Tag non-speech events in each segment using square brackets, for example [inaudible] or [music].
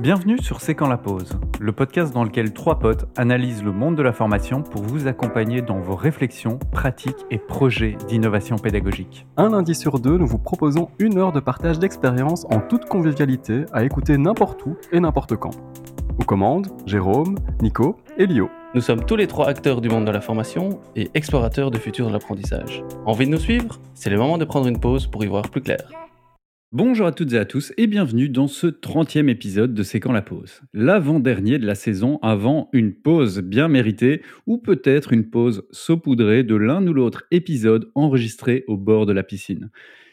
Bienvenue sur C'est quand la pause, le podcast dans lequel trois potes analysent le monde de la formation pour vous accompagner dans vos réflexions, pratiques et projets d'innovation pédagogique. Un lundi sur deux, nous vous proposons une heure de partage d'expériences en toute convivialité à écouter n'importe où et n'importe quand. Aux commandes, Jérôme, Nico et Lio. Nous sommes tous les trois acteurs du monde de la formation et explorateurs du futur de l'apprentissage. Envie de nous suivre? C'est le moment de prendre une pause pour y voir plus clair. Bonjour à toutes et à tous et bienvenue dans ce 30e épisode de C'est quand la pause? L'avant-dernier de la saison avant une pause bien méritée ou peut-être une pause saupoudrée de l'un ou l'autre épisode enregistré au bord de la piscine.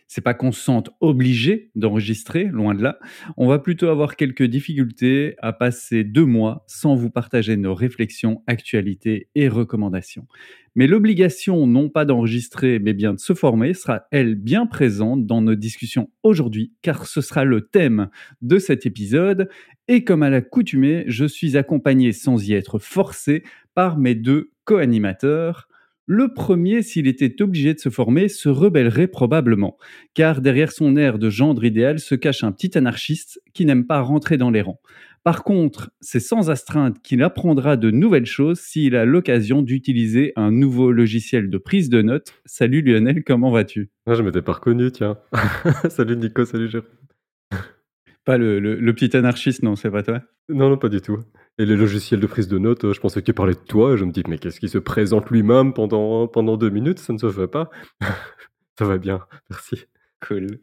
C'est pas qu'on se sente obligé d'enregistrer, loin de là. On va plutôt avoir quelques difficultés à passer deux mois sans vous partager nos réflexions, actualités et recommandations. Mais l'obligation, non pas d'enregistrer, mais bien de se former, sera, elle, bien présente dans nos discussions aujourd'hui, car ce sera le thème de cet épisode. Et comme à l'accoutumée, je suis accompagné sans y être forcé par mes deux co-animateurs. Le premier, s'il était obligé de se former, se rebellerait probablement, car derrière son air de gendre idéal se cache un petit anarchiste qui n'aime pas rentrer dans les rangs. Par contre, c'est sans astreinte qu'il apprendra de nouvelles choses s'il a l'occasion d'utiliser un nouveau logiciel de prise de notes. Salut Lionel, comment vas-tu? Ah, Je m'étais pas reconnu, tiens. [laughs] salut Nico, salut Jérôme. Pas le, le, petit anarchiste, non, c'est pas toi? Non, non, pas du tout. Et les logiciels de prise de notes, je pensais qu'il parlait de toi, et je me dis, mais qu'est-ce qui se présente lui-même pendant, pendant deux minutes? Ça ne se fait pas. [laughs] Ça va bien, merci. Cool.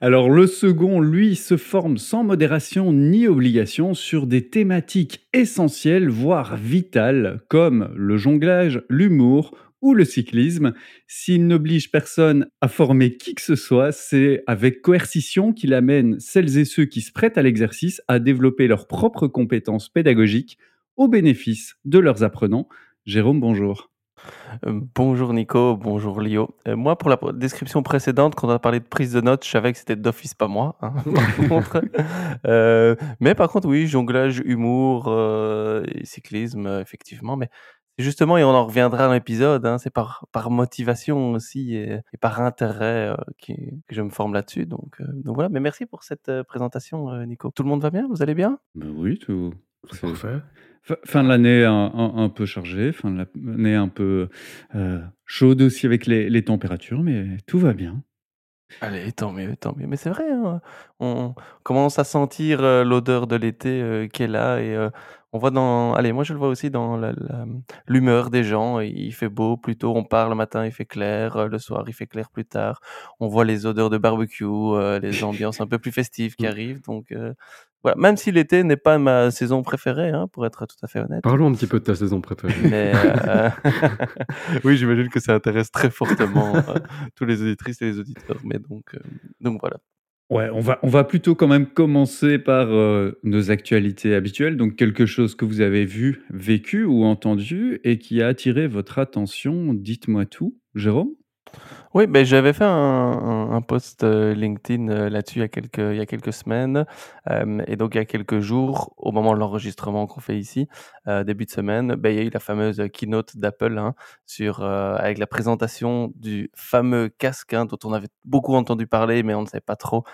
Alors le second, lui, se forme sans modération ni obligation sur des thématiques essentielles, voire vitales, comme le jonglage, l'humour ou le cyclisme. S'il n'oblige personne à former qui que ce soit, c'est avec coercition qu'il amène celles et ceux qui se prêtent à l'exercice à développer leurs propres compétences pédagogiques au bénéfice de leurs apprenants. Jérôme, bonjour. Euh, bonjour Nico, bonjour Lio. Euh, moi, pour la description précédente, quand on a parlé de prise de notes, je savais que c'était d'office, pas moi. Hein, [laughs] euh, mais par contre, oui, jonglage, humour, cyclisme, effectivement. Mais justement, et on en reviendra dans l'épisode, hein, c'est par, par motivation aussi et, par intérêt que je me forme là-dessus. Donc, donc voilà, mais merci pour cette présentation, Nico. Tout le monde va bien? Vous allez bien? Ben Oui, tout. Parfait. Fin de l'année un, peu chargée, fin de l'année un peu euh, chaude aussi avec les, températures, mais tout va bien. Allez, tant mieux, tant mieux. Mais c'est vrai, hein, on commence à sentir euh, l'odeur de l'été euh, qui est là et on voit dans. Allez, moi je le vois aussi dans l'humeur des gens. Il fait beau, plutôt on part le matin, il fait clair, le soir il fait clair plus tard. On voit les odeurs de barbecue, les ambiances un peu plus festives qui mmh. arrivent. Donc même si l'été n'est pas ma saison préférée, hein, pour être tout à fait honnête. Parlons un petit peu de ta saison préférée. Euh, [laughs] oui, j'imagine que ça intéresse très fortement euh, tous les auditrices et les auditeurs. Mais donc, euh, donc voilà. Ouais, on va, on va plutôt quand même commencer par nos actualités habituelles. Donc quelque chose que vous avez vu, vécu ou entendu et qui a attiré votre attention. Dites-moi tout, Jérôme? Oui, ben, j'avais fait un post, euh, LinkedIn, euh, là-dessus il y a quelques il y a quelques semaines, et donc il y a quelques jours, au moment de l'enregistrement qu'on fait ici, euh, début de semaine, ben, il y a eu la fameuse, keynote d'Apple, hein, avec la présentation du fameux casque, hein, dont on avait beaucoup entendu parler, mais on ne savait pas trop,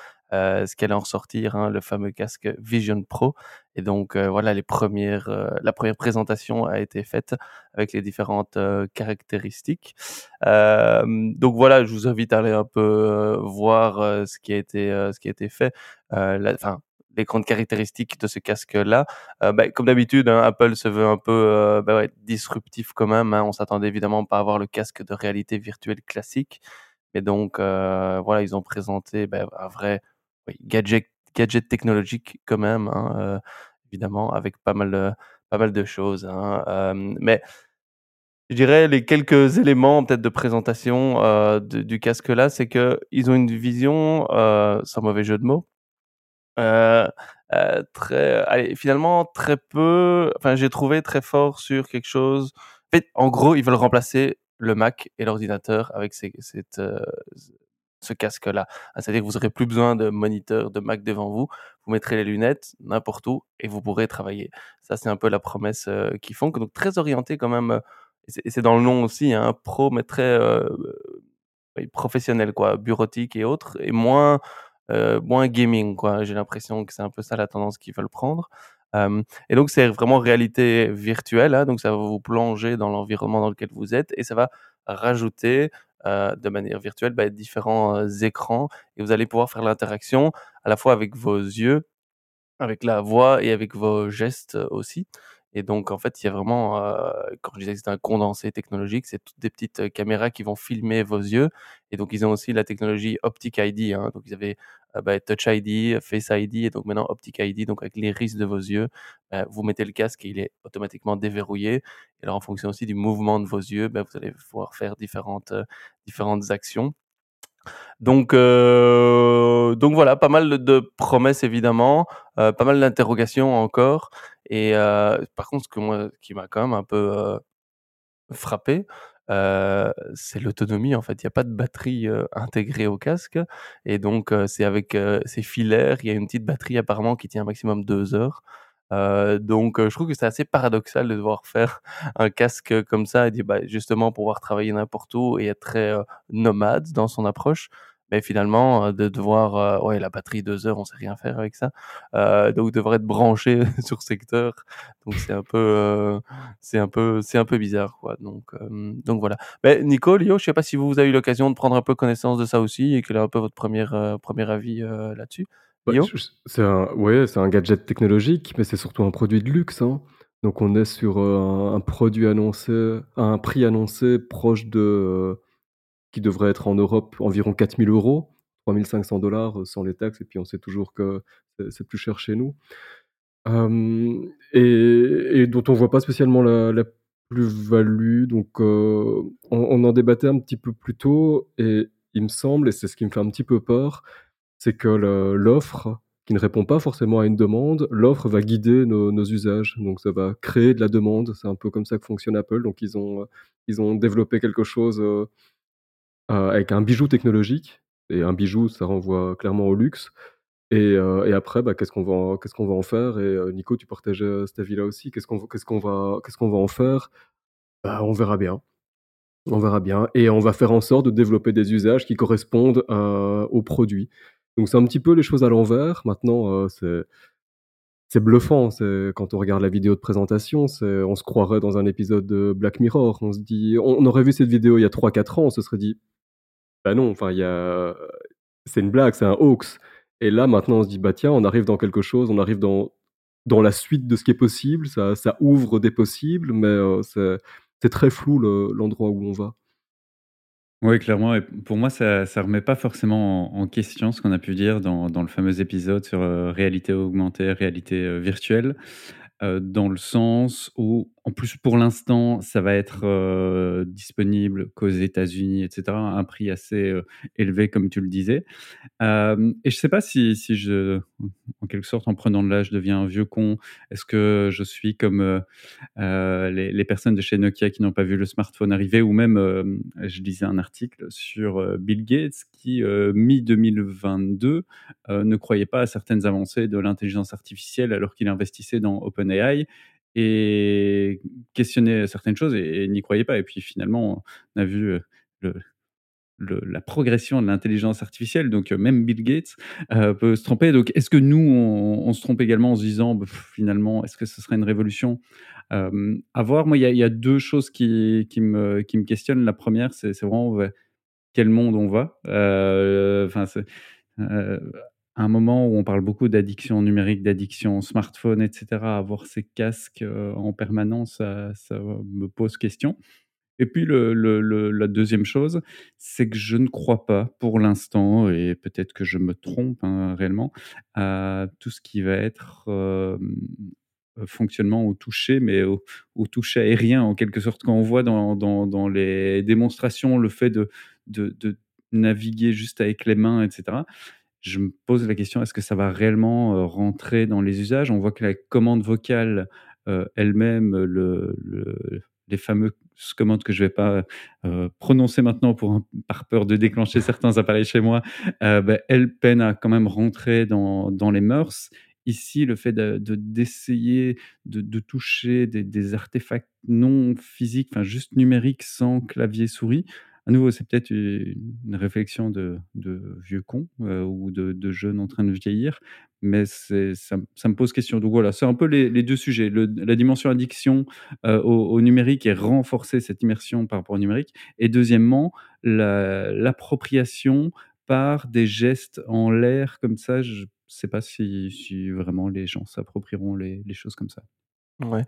ce qu'elle en ressortir, hein, le fameux casque Vision Pro. Et donc euh, voilà, les premières, euh, la première présentation a été faite avec les différentes caractéristiques. donc voilà, je vous invite à aller un peu voir ce qui a été ce qui a été fait. Enfin, les grandes caractéristiques de ce casque-là. Bah, comme d'habitude, hein, Apple se veut un peu bah disruptif quand même. Hein. On s'attendait évidemment pas à avoir le casque de réalité virtuelle classique. Mais donc, voilà, ils ont présenté bah, un vrai gadget, gadget technologique quand même, hein, euh, évidemment, avec pas mal de, pas mal de choses. Hein, mais je dirais les quelques éléments peut-être de présentation euh, du casque là, c'est que ils ont une vision, euh, sans mauvais jeu de mots, très, allez, finalement très peu. Enfin, j'ai trouvé très fort sur quelque chose. En gros, ils veulent remplacer le Mac et l'ordinateur avec cette, ce casque-là. Ah, c'est-à-dire que vous n'aurez plus besoin de moniteur de Mac devant vous. Vous mettrez les lunettes n'importe où et vous pourrez travailler. Ça, c'est un peu la promesse euh, qu'ils font. Donc, très orienté quand même. Euh, et c'est dans le nom aussi, un hein, pro, mais très euh, professionnel, quoi, bureautique et autres, et moins moins gaming, quoi. J'ai l'impression que c'est un peu ça la tendance qu'ils veulent prendre. Et donc c'est vraiment réalité virtuelle, hein, donc ça va vous plonger dans l'environnement dans lequel vous êtes et ça va rajouter, heu, de manière virtuelle, bah, différents, heu, écrans et vous allez pouvoir faire l'interaction à la fois avec vos yeux, avec la voix et avec vos gestes, heu, aussi et donc en fait, il y a vraiment, heu, quand je disais que c'était un condensé technologique, c'est toutes des petites, caméras qui vont filmer vos yeux. Et donc ils ont aussi la technologie Optic ID, hein, donc ils avaient, bah, Touch ID, Face ID et donc maintenant Optic ID, donc avec l'iris de vos yeux, bah, vous mettez le casque et il est automatiquement déverrouillé. Et alors en fonction aussi du mouvement de vos yeux, bah, vous allez pouvoir faire différentes, différentes actions. Donc heu, donc voilà, pas mal de promesses évidemment, heu, pas mal d'interrogations encore et heu, par contre ce que moi qui m'a quand même un peu, frappé, c'est l'autonomie en fait. Il y a pas de batterie, intégrée au casque et donc c'est avec, heu, c'est filaire. Il y a une petite batterie apparemment qui tient un maximum 2 heures. Heu, donc heu, je trouve que c'est assez paradoxal de devoir faire [laughs] un casque, comme ça et dire, bah, justement pouvoir travailler n'importe où et être très, heu, nomade dans son approche. Mais finalement, de devoir, heu, ouais, la batterie 2 heures, on sait rien faire avec ça. Donc devrait être branché [laughs] sur secteur. Donc c'est un peu, c'est un peu c'est un peu bizarre, quoi. Donc voilà. Beh, Nico, Lio, je sais pas si vous, avez eu l'occasion de prendre un peu connaissance de ça aussi et quel est un peu votre premier er heu, avis, là-dessus? Bah, c'est un ouais, c'est un gadget technologique, mais c'est surtout un produit de luxe, hein. Donc on est sur, heu, un un produit annoncé un prix annoncé proche de, heu, qui devrait être en Europe environ 4 000 €, 3 500 heu, sans les taxes et puis on sait toujours que c'est plus cher chez nous. Hem et et dont on voit pas spécialement la la plus-value donc on en débattait un petit peu plus tôt et il me semble et c'est ce qui me fait un petit peu peur, c'est que l'offre qui ne répond pas forcément à une demande, l'offre va guider nos usages. Donc ça va créer de la demande. C'est un peu comme ça que fonctionne Apple. Donc ils ont, heu, ils ont développé quelque chose, heu, heu, avec un bijou technologique et un bijou, ça renvoie clairement au luxe et après, bah, qu'est-ce qu'on va qu'est-ce va en faire? Et Nico, tu partageais, heu, cet avis-là aussi. Qu'est-ce qu'on qu'est-ce va qu'est-ce va en faire? Bah, on verra bien. On verra bien et on va faire en sorte de développer des usages qui correspondent, heu, au produit. Donc c'est un petit peu les choses à l'envers. Maintenant, heu, c'est bluffant, quand on regarde la vidéo de présentation, on se croirait dans un épisode de Black Mirror. On se dit on aurait vu cette vidéo il y a 3-4 ans, on se serait dit: «Bah non, enfin a c'est une blague, c'est un hoax» et là maintenant on se dit: «Bah tiens, on arrive dans quelque chose, on arrive dans dans la suite de ce qui est possible». Ça ouvre des possibles, mais heu, c'est très flou le l'endroit où on va. Oui, clairement et pour moi, ça ça remet pas forcément en question ce qu'on a pu dire dans le fameux épisode sur, heu, réalité augmentée, réalité, heu, virtuelle. Heu, dans le sens où, en plus, pour l'instant, ça va être, heu, disponible qu'aux États-Unis et cetera, à un prix assez, heu, élevé comme tu le disais. Hem et je sais pas si je en quelque sorte, en prenant de l'âge, je deviens un vieux con. Est-ce que je suis comme, les les personnes de chez Nokia qui n'ont pas vu le smartphone arriver ou même, je lisais un article sur, Bill Gates qui, heu, mi-2022, heu, ne croyait pas à certaines avancées de l'intelligence artificielle alors qu'il investissait dans OpenAI et questionnait certaines choses et n'y croyait pas et puis finalement, on a vu, le la progression de l'intelligence artificielle, donc même Bill Gates, peut se tromper. Donc est-ce que nous, on se trompe également en se disant: «Bah, finalement, est-ce que ce serait une révolution?» à voir. Moi, il y a 2 choses qui qui me qui me questionnent. La première, c'est vraiment vers quel monde on va? Heu, enfin, heu, un moment où on parle beaucoup d'addiction numérique, d'addiction smartphone et cetera, avoir ces casques, heu, en permanence, ça me pose question. Et puis la deuxième chose, c'est que je ne crois pas pour l'instant et peut-être que je me trompe, hein, réellement, à tout ce qui va être, hem, heu, fonctionnement au toucher, mais au toucher aérien en quelque sorte. Quand on voit dans les démonstrations le fait de naviguer juste avec les mains et cetera, je me pose la question: «Est-ce que ça va réellement, heu, rentrer dans les usages?» on voit que la commande vocale, heu, elle-même, le le les fameuses commandes que je vais pas, prononcer maintenant pour par peur de déclencher [laughs] certains appareils chez moi, heu, bah, elles peinent à quand même rentrer dans dans les mœurs. Ici, le fait de de d'essayer de de toucher des des artefacts non physiques, enfin juste numériques, sans clavier souris, à nouveau, c'est peut-être une réflexion de vieux con, heu, ou de de jeunes en train de vieillir, mais ça me pose question. Donc voilà, c'est un peu les 2 sujets, la dimension addiction, heu, au numérique et renforcer cette immersion par rapport au numérique et deuxièmement, la l'appropriation par des gestes en l'air comme ça, je sais pas si si vraiment les gens s'approprieront les les choses comme ça. Ouais.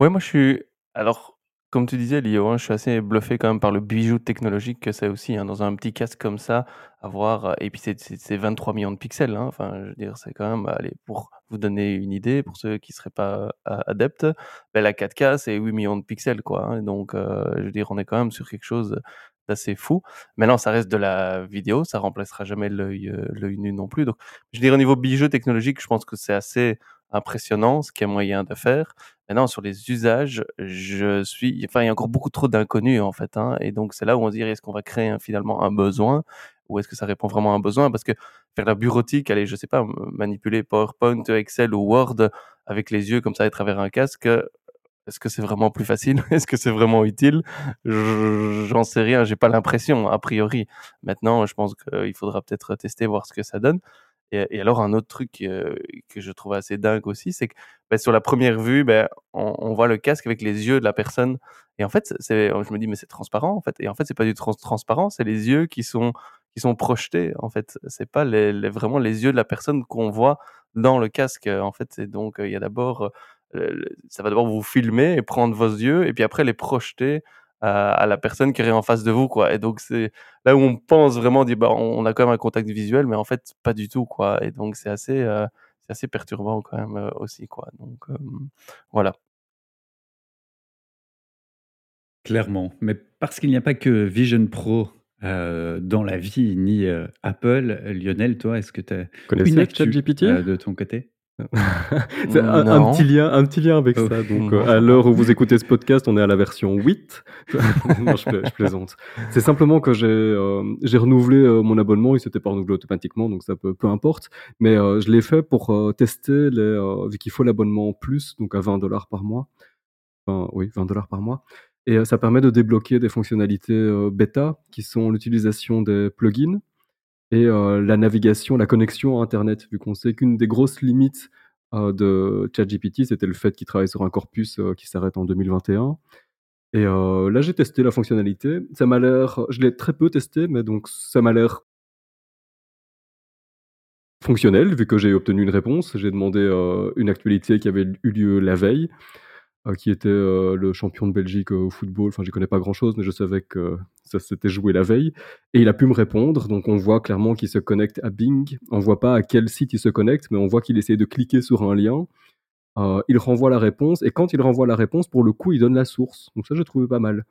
Ouais, moi je suis alors, comme tu disais Lio, hein, je suis assez bluffé quand même par le bijou technologique que c'est aussi, hein, dans un petit casque comme ça, avoir, heu et puis c'est c'est c'est 23 millions de pixels, hein, enfin, je veux dire, c'est quand même allez, pour vous donner une idée, pour ceux qui seraient pas a adeptes, bah, la 4K, c'est 8 millions de pixels, quoi, donc heu, je veux dire, on est quand même sur quelque chose d'assez fou. Maintenant, ça reste de la vidéo, ça remplacera jamais l'œil, nu non plus, donc je dirais au niveau bijou technologique, je pense que c'est assez impressionnant ce qu'il y a moyen de faire. Maintenant sur les usages, je suis enfin, il y a encore beaucoup trop d'inconnus, en fait, hein et donc c'est là où on se dirait: «Est-ce qu'on va créer finalement un besoin ou est-ce que ça répond vraiment à un besoin?» parce que faire la bureautique, aller, je sais pas, manipuler PowerPoint, Excel ou Word avec les yeux comme ça à travers un casque, est-ce que c'est vraiment plus facile? [laughs] Est-ce que c'est vraiment utile? J'en sais rien, j'ai pas l'impression, a priori. Maintenant, je pense qu'il faudra peut-être tester, voir ce que ça donne et alors un autre truc, que je trouve assez dingue aussi, c'est que, bah, sur la première vue, bah, on voit le casque avec les yeux de la personne. Et en fait, je me dis: «Mais c'est transparent, en fait» et en fait, c'est pas du trans transparent, c'est les yeux qui sont qui sont projetés, en fait. C'est pas vraiment les yeux de la personne qu'on voit dans le casque, en fait. Et donc il y a d'abord, ça va d'abord vous filmer et prendre vos yeux et puis après les projeter à à la personne qui est en face de vous, quoi. Et donc c'est là où on pense vraiment, on dit: «Bah, on a quand même un contact visuel» mais en fait, pas du tout, quoi. Et donc c'est assez, heu, c'est assez perturbant quand même, heu, aussi, quoi. Donc voilà. Clairement, mais parce qu'il n'y a pas que Vision Pro, heu, dans la vie ni, Apple, Lionel, toi, est-ce que tu as une actu, de ton côté? [laughs] C'est un un petit lien un petit lien avec Oh, ça. Donc Non, à l'heure où vous écoutez ce podcast, on est à la version 8. [laughs] Non, je plai je plaisante. C'est simplement que j'ai, hem, j'ai renouvelé, heu, mon abonnement, il s'était pas renouvelé automatiquement donc ça peu peu importe, mais je l'ai fait pour, tester les, vu qu'il faut l'abonnement plus, donc à 20 par mois. Enfin, oui, 20 par mois. Et ça permet de débloquer des fonctionnalités, bêta qui sont l'utilisation des plugins et heu, la navigation, la connexion à internet. Vu qu'on sait qu'une des grosses limites, heu, de ChatGPT, c'était le fait qu'il travaille sur un corpus, heu, qui s'arrête en 2021 et là, j'ai testé la fonctionnalité. Ça m'a l'air je l'ai très peu testé, mais donc ça m'a l'air fonctionnel, vu que j'ai obtenu une réponse. J'ai demandé, une actualité qui avait eu lieu la veille, qui était, heu, le champion de Belgique au football. Enfin, j'y connais pas grand-chose, mais je savais que ça s'était joué la veille et il a pu me répondre. Donc on voit clairement qu'il se connecte à Bing. On voit pas à quel site il se connecte, mais on voit qu'il essaie de cliquer sur un lien. Il renvoie la réponse et quand il renvoie la réponse, pour le coup, il donne la source. Donc ça, j'ai trouvé pas mal.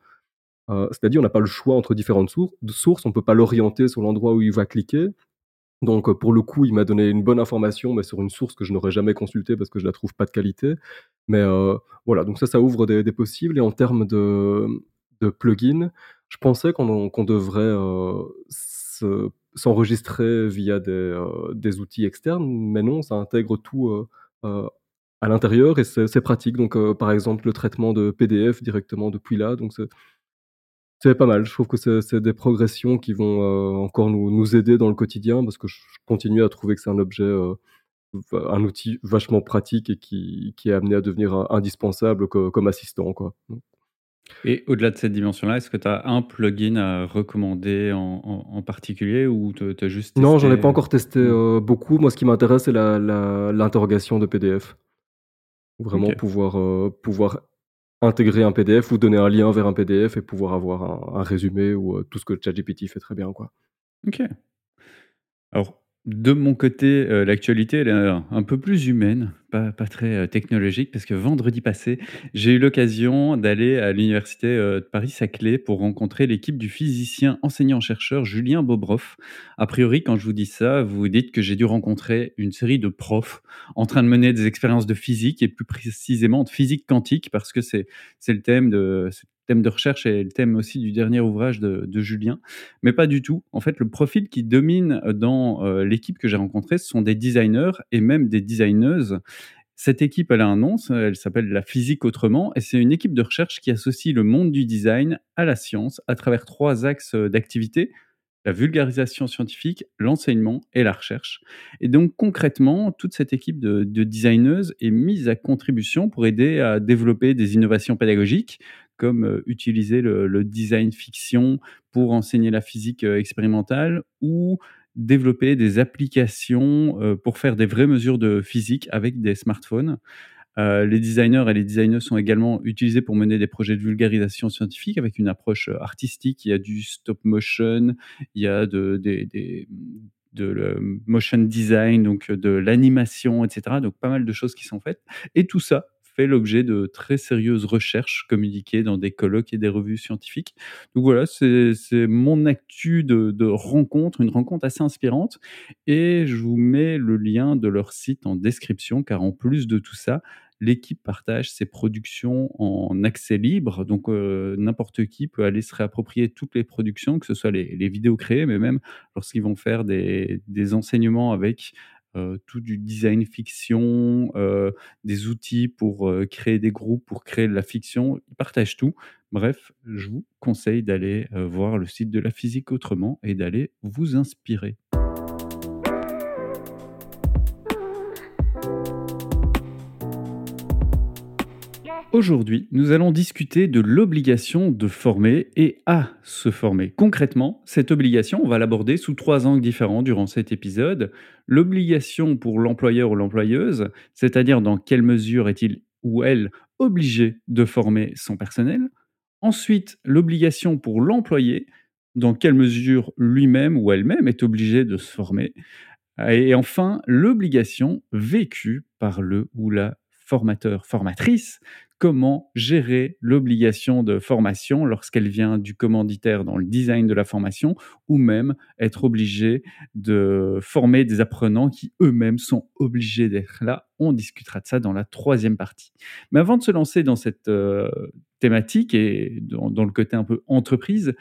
C'est-à-dire, on n'a pas le choix entre différentes sources, on peut pas l'orienter sur l'endroit où il va cliquer. Donc pour le coup, il m'a donné une bonne information, mais sur une source que je n'aurais jamais consultée parce que je la trouve pas de qualité. Mais heu, voilà, donc ça, ça ouvre des possibles et en termes de de plugins, je pensais qu'on devrait, se s'enregistrer via des, heu, des outils externes, mais non, ça intègre tout, à l'intérieur et c'est pratique. Donc par exemple, le traitement de PDF directement depuis là, donc c'est pas mal. Je trouve que c'est des progressions qui vont, heu, encore nous nous aider dans le quotidien parce que je continue à trouver que c'est un objet, va un outil vachement pratique et qui qui est amené à devenir in indispensable co comme assistant, quoi. Et au-delà de cette dimension-là, est-ce que tu as un plugin à recommander en en en particulier ou tu as juste Non, j'en ai pas encore testé, heu, beaucoup. Moi, ce qui m'intéresse, c'est l'interrogation de PDF. Vraiment pouvoir, pouvoir intégrer un PDF ou donner un lien vers un PDF et pouvoir avoir un résumé ou heu, tout ce que ChatGPT fait très bien, quoi. OK. Alors, de mon côté, heu, l'actualité, est un un peu plus humaine, pas très, heu, technologique parce que vendredi passé, j'ai eu l'occasion d'aller à l'université, de Paris-Saclay pour rencontrer l'équipe du physicien enseignant-chercheur Julien Bobroff. A priori, quand je vous dis ça, vous vous dites que j'ai dû rencontrer une série de profs en train de mener des expériences de physique et plus précisément de physique quantique parce que c'est le thème de thème de recherche et le thème aussi du dernier ouvrage de Julien. Mais pas du tout. En fait, le profil qui domine, dans, heu, l'équipe que j'ai rencontrée, ce sont des designers et même des designeuses Cette équipe, elle a un nom, elle s'appelle la physique autrement et c'est une équipe de recherche qui associe le monde du design à la science à travers 3 axes, heu, d'activité: la vulgarisation scientifique, l'enseignement et la recherche. Et donc concrètement, toute cette équipe de de designeuses est mise à contribution pour aider à développer des innovations pédagogiques, comme, utiliser le design fiction pour enseigner la physique, expérimentale ou développer des applications, pour faire des vraies mesures de physique avec des smartphones. Heu, les designers et les designeuses sont également utilisés pour mener des projets de vulgarisation scientifique avec une approche, artistique. Il y a du stop motion, il y a de des des, de motion design, donc de l'animation et cetera, donc pas mal de choses qui sont faites et tout ça fait l'objet de très sérieuses recherches communiquées dans des colloques et des revues scientifiques. Donc voilà, c'est mon actu de rencontre, une rencontre assez inspirante et je vous mets le lien de leur site en description car en plus de tout ça, l'équipe partage ses productions en accès libre, donc heu, n'importe qui peut aller se réapproprier toutes les productions, que ce soit les vidéos créées, mais même lorsqu'ils vont faire des enseignements avec, heu, tout du design fiction, heu, des outils pour, heu, créer des groupes, pour créer de la fiction, ils partagent tout. Bref, je vous conseille d'aller, voir le site de la physique autrement et d'aller vous inspirer. Aujourd'hui, nous allons discuter de l'obligation de former et à se former. Concrètement, cette obligation, on va l'aborder sous trois angles différents durant cet épisode. L'obligation pour l'employeur ou l'employeuse, c'est-à-dire dans quelle mesure est-il ou elle obligé de former son personnel. Ensuite, l'obligation pour l'employé, dans quelle mesure lui-même ou elle-même est obligé de se former. Et enfin, l'obligation vécue par le ou la formateur, formatrice, comment gérer l'obligation de formation lorsqu'elle vient du commanditaire dans le design de la formation ou même être obligé de former des apprenants qui eux-mêmes sont obligés d'être là. On discutera de ça dans la troisième partie. Mais avant de se lancer dans cette euh, thématique et dans, le côté un peu entreprise,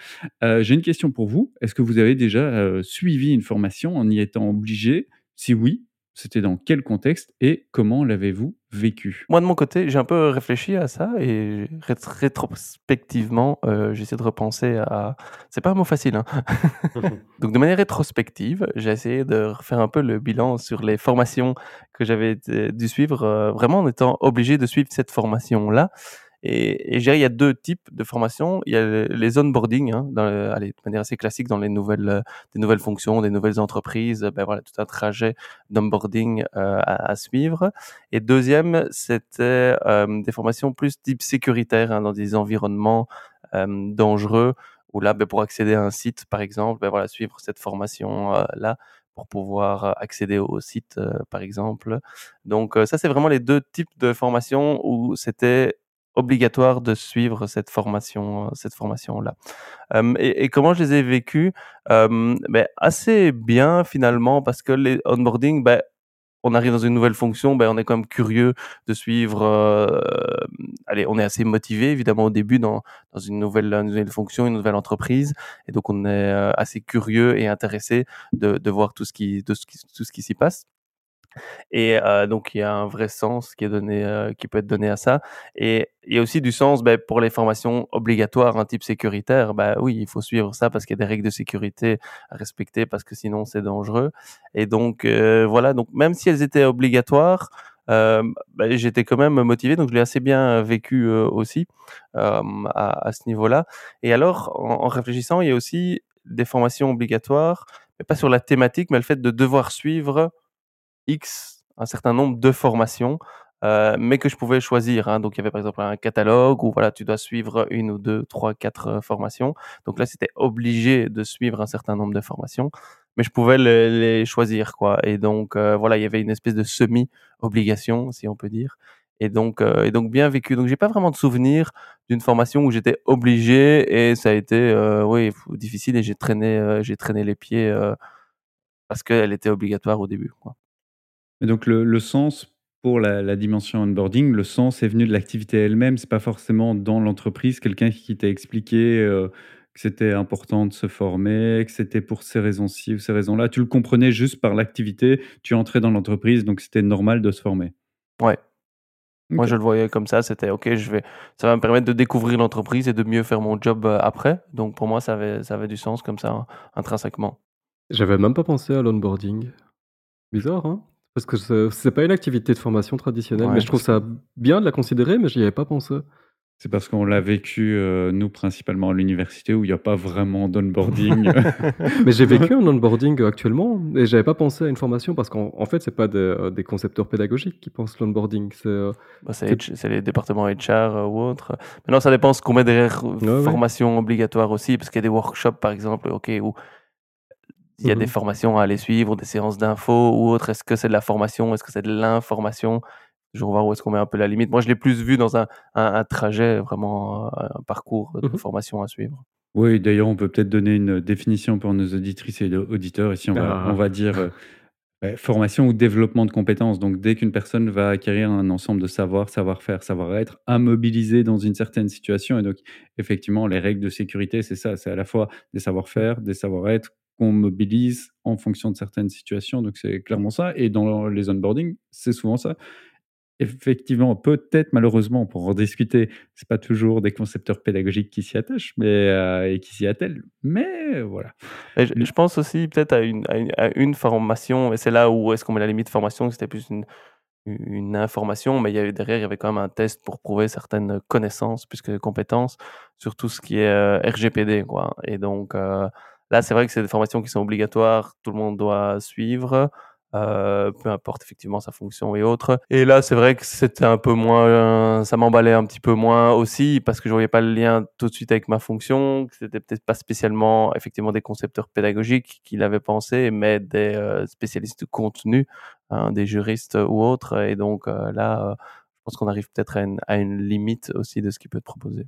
euh, j'ai une question pour vous. Est-ce que vous avez déjà euh, suivi une formation en y étant obligé? Si oui, c'était dans quel contexte et comment l'avez-vous vécu Moi, de mon côté, j'ai un peu réfléchi à ça et rét rétrospectivement, heu, j'essaie de repenser à c'est pas un mot facile, hein. [laughs] [laughs] Donc de manière rétrospective, j'ai essayé de refaire un peu le bilan sur les formations que j'avais été dû suivre, heu, vraiment en étant obligé de suivre cette formation-là et et je dirais, il y a 2 types de formations. Il y a le les onboarding, hein, dans le allez, de manière assez classique dans les nouvelles, heu, des nouvelles fonctions, des nouvelles entreprises, ben, voilà, tout un trajet d'onboarding, heu, à suivre et deuxième, c'était, hem, des formations plus type sécuritaire, hein, dans des environnements, hem, dangereux où là, beh, pour accéder à un site, par exemple, ben, voilà, suivre cette formation, heu, là pour pouvoir, heu, accéder au site, heu, par exemple. Donc, heu, ça, c'est vraiment les 2 types de formations où c'était obligatoire de suivre cette formation, heu, cette formation-là. Hem et comment je les ai vécues? Hem, beh, assez bien finalement parce que les onboarding, bah, on arrive dans une nouvelle fonction, ben, on est quand même curieux de suivre, hem, allez, on est assez motivé évidemment au début dans dans une nouvelle, une nouvelle fonction, une nouvelle entreprise et donc on est, heu, assez curieux et intéressé de de voir tout ce qui de tout ce qui s'y passe. Et donc il y a un vrai sens qui est donné, qui peut être donné à ça. Et il y a aussi du sens, beh, pour les formations obligatoires, un type sécuritaire, bah, oui, il faut suivre ça parce qu'il y a des règles de sécurité à respecter parce que sinon c'est dangereux. Et donc voilà, donc même si elles étaient obligatoires, bah, j'étais quand même motivé donc je l'ai assez bien vécu, aussi, à ce niveau-là. Et alors en réfléchissant, il y a aussi des formations obligatoires, mais pas sur la thématique, mais le fait de devoir suivre X, un certain nombre de formations, heu, mais que je pouvais choisir, hein. Donc il y avait par exemple un catalogue où voilà, tu dois suivre une ou deux, trois, quatre heu, formations. Donc là, c'était obligé de suivre un certain nombre de formations, mais je pouvais les choisir quoi et donc heu, voilà, il y avait une espèce de semi-obligation, si on peut dire et donc et donc bien vécu. Donc j'ai pas vraiment de souvenir d'une formation où j'étais obligé et ça a été, oui, difficile et j'ai traîné, j'ai traîné les pieds, parce qu'elle était obligatoire au début. Et donc le le sens pour la la dimension onboarding, le sens est venu de l'activité elle-même, c'est pas forcément dans l'entreprise, quelqu'un qui t'a expliqué, heu, que c'était important de se former, que c'était pour ces raisons-ci ou ces raisons-là. Tu le comprenais juste par l'activité, tu entrais dans l'entreprise, donc c'était normal de se former? Ouais. Moi, je le voyais comme ça, c'était OK, je vais ça va me permettre de découvrir l'entreprise et de mieux faire mon job, heu, après. Donc pour moi, ça avait ça avait du sens comme ça, hein, intrinsèquement. J'avais même pas pensé à l'onboarding. Bizarre, hein? Parce que c'est pas une activité de formation traditionnelle, mais je trouve ça bien de la considérer, mais j'y avais pas pensé. c'est parce qu'on l'a vécu, heu, nous, principalement à l'université où il y a pas vraiment d'onboarding. [laughs] Mais j'ai vécu un onboarding, heu, actuellement et j'avais pas pensé à une formation parce qu'en en fait, c'est pas des, heu, des concepteurs pédagogiques qui pensent l'onboarding, c'est, Bah, les départements HR, ou autres. Maintenant, ça dépend ce qu'on met derrière, ouais. formation obligatoire aussi, parce qu'il y a des workshops, par exemple, OK, où il y a Mmh des mh. formations à aller suivre, des séances d'infos ou autres. Est-ce que c'est de la formation? Est-ce que c'est de l'information? Toujours voir où est-ce qu'on met un peu la limite. Moi, je l'ai plus vu dans un un un trajet, vraiment, un parcours Mmh de mh. formation à suivre. Oui, d'ailleurs, on peut peut-être donner une définition pour nos auditrices et auditeurs. Ici, on va on Ah! va dire, heu, bah, formation ou développement de compétences. Donc dès qu'une personne va acquérir un ensemble de savoirs, savoir-faire, savoir-être, à mobiliser dans une certaine situation et donc effectivement, les règles de sécurité, c'est ça, c'est à la fois des savoir-faire, des savoir-être qu'on mobilise en fonction de certaines situations. Donc c'est clairement ça et dans les onboarding, c'est souvent ça. Effectivement, peut-être malheureusement pour en discuter, c'est pas toujours des concepteurs pédagogiques qui s'y attachent, mais heu et qui s'y attellent, mais voilà. Et je pense aussi peut-être à une à une à une formation et c'est là où est-ce qu'on met la limite formation, c'était plus une une information, mais il y avait derrière, il y avait quand même un test pour prouver certaines connaissances plus que compétences sur tout ce qui est, heu, RGPD, quoi et donc heu, là, c'est vrai que c'est des formations qui sont obligatoires, tout le monde doit suivre, heu, peu importe effectivement sa fonction et autres et là, c'est vrai que c'était un peu moins ça m'emballait un petit peu moins aussi parce que je voyais pas le lien tout de suite avec ma fonction, que c'était peut-être pas spécialement effectivement des concepteurs pédagogiques qui l'avaient pensé, mais des, heu, spécialistes de contenu, hein, des juristes ou autres et donc là, je pense qu'on arrive peut-être à une à une limite aussi de ce qui peut être proposé.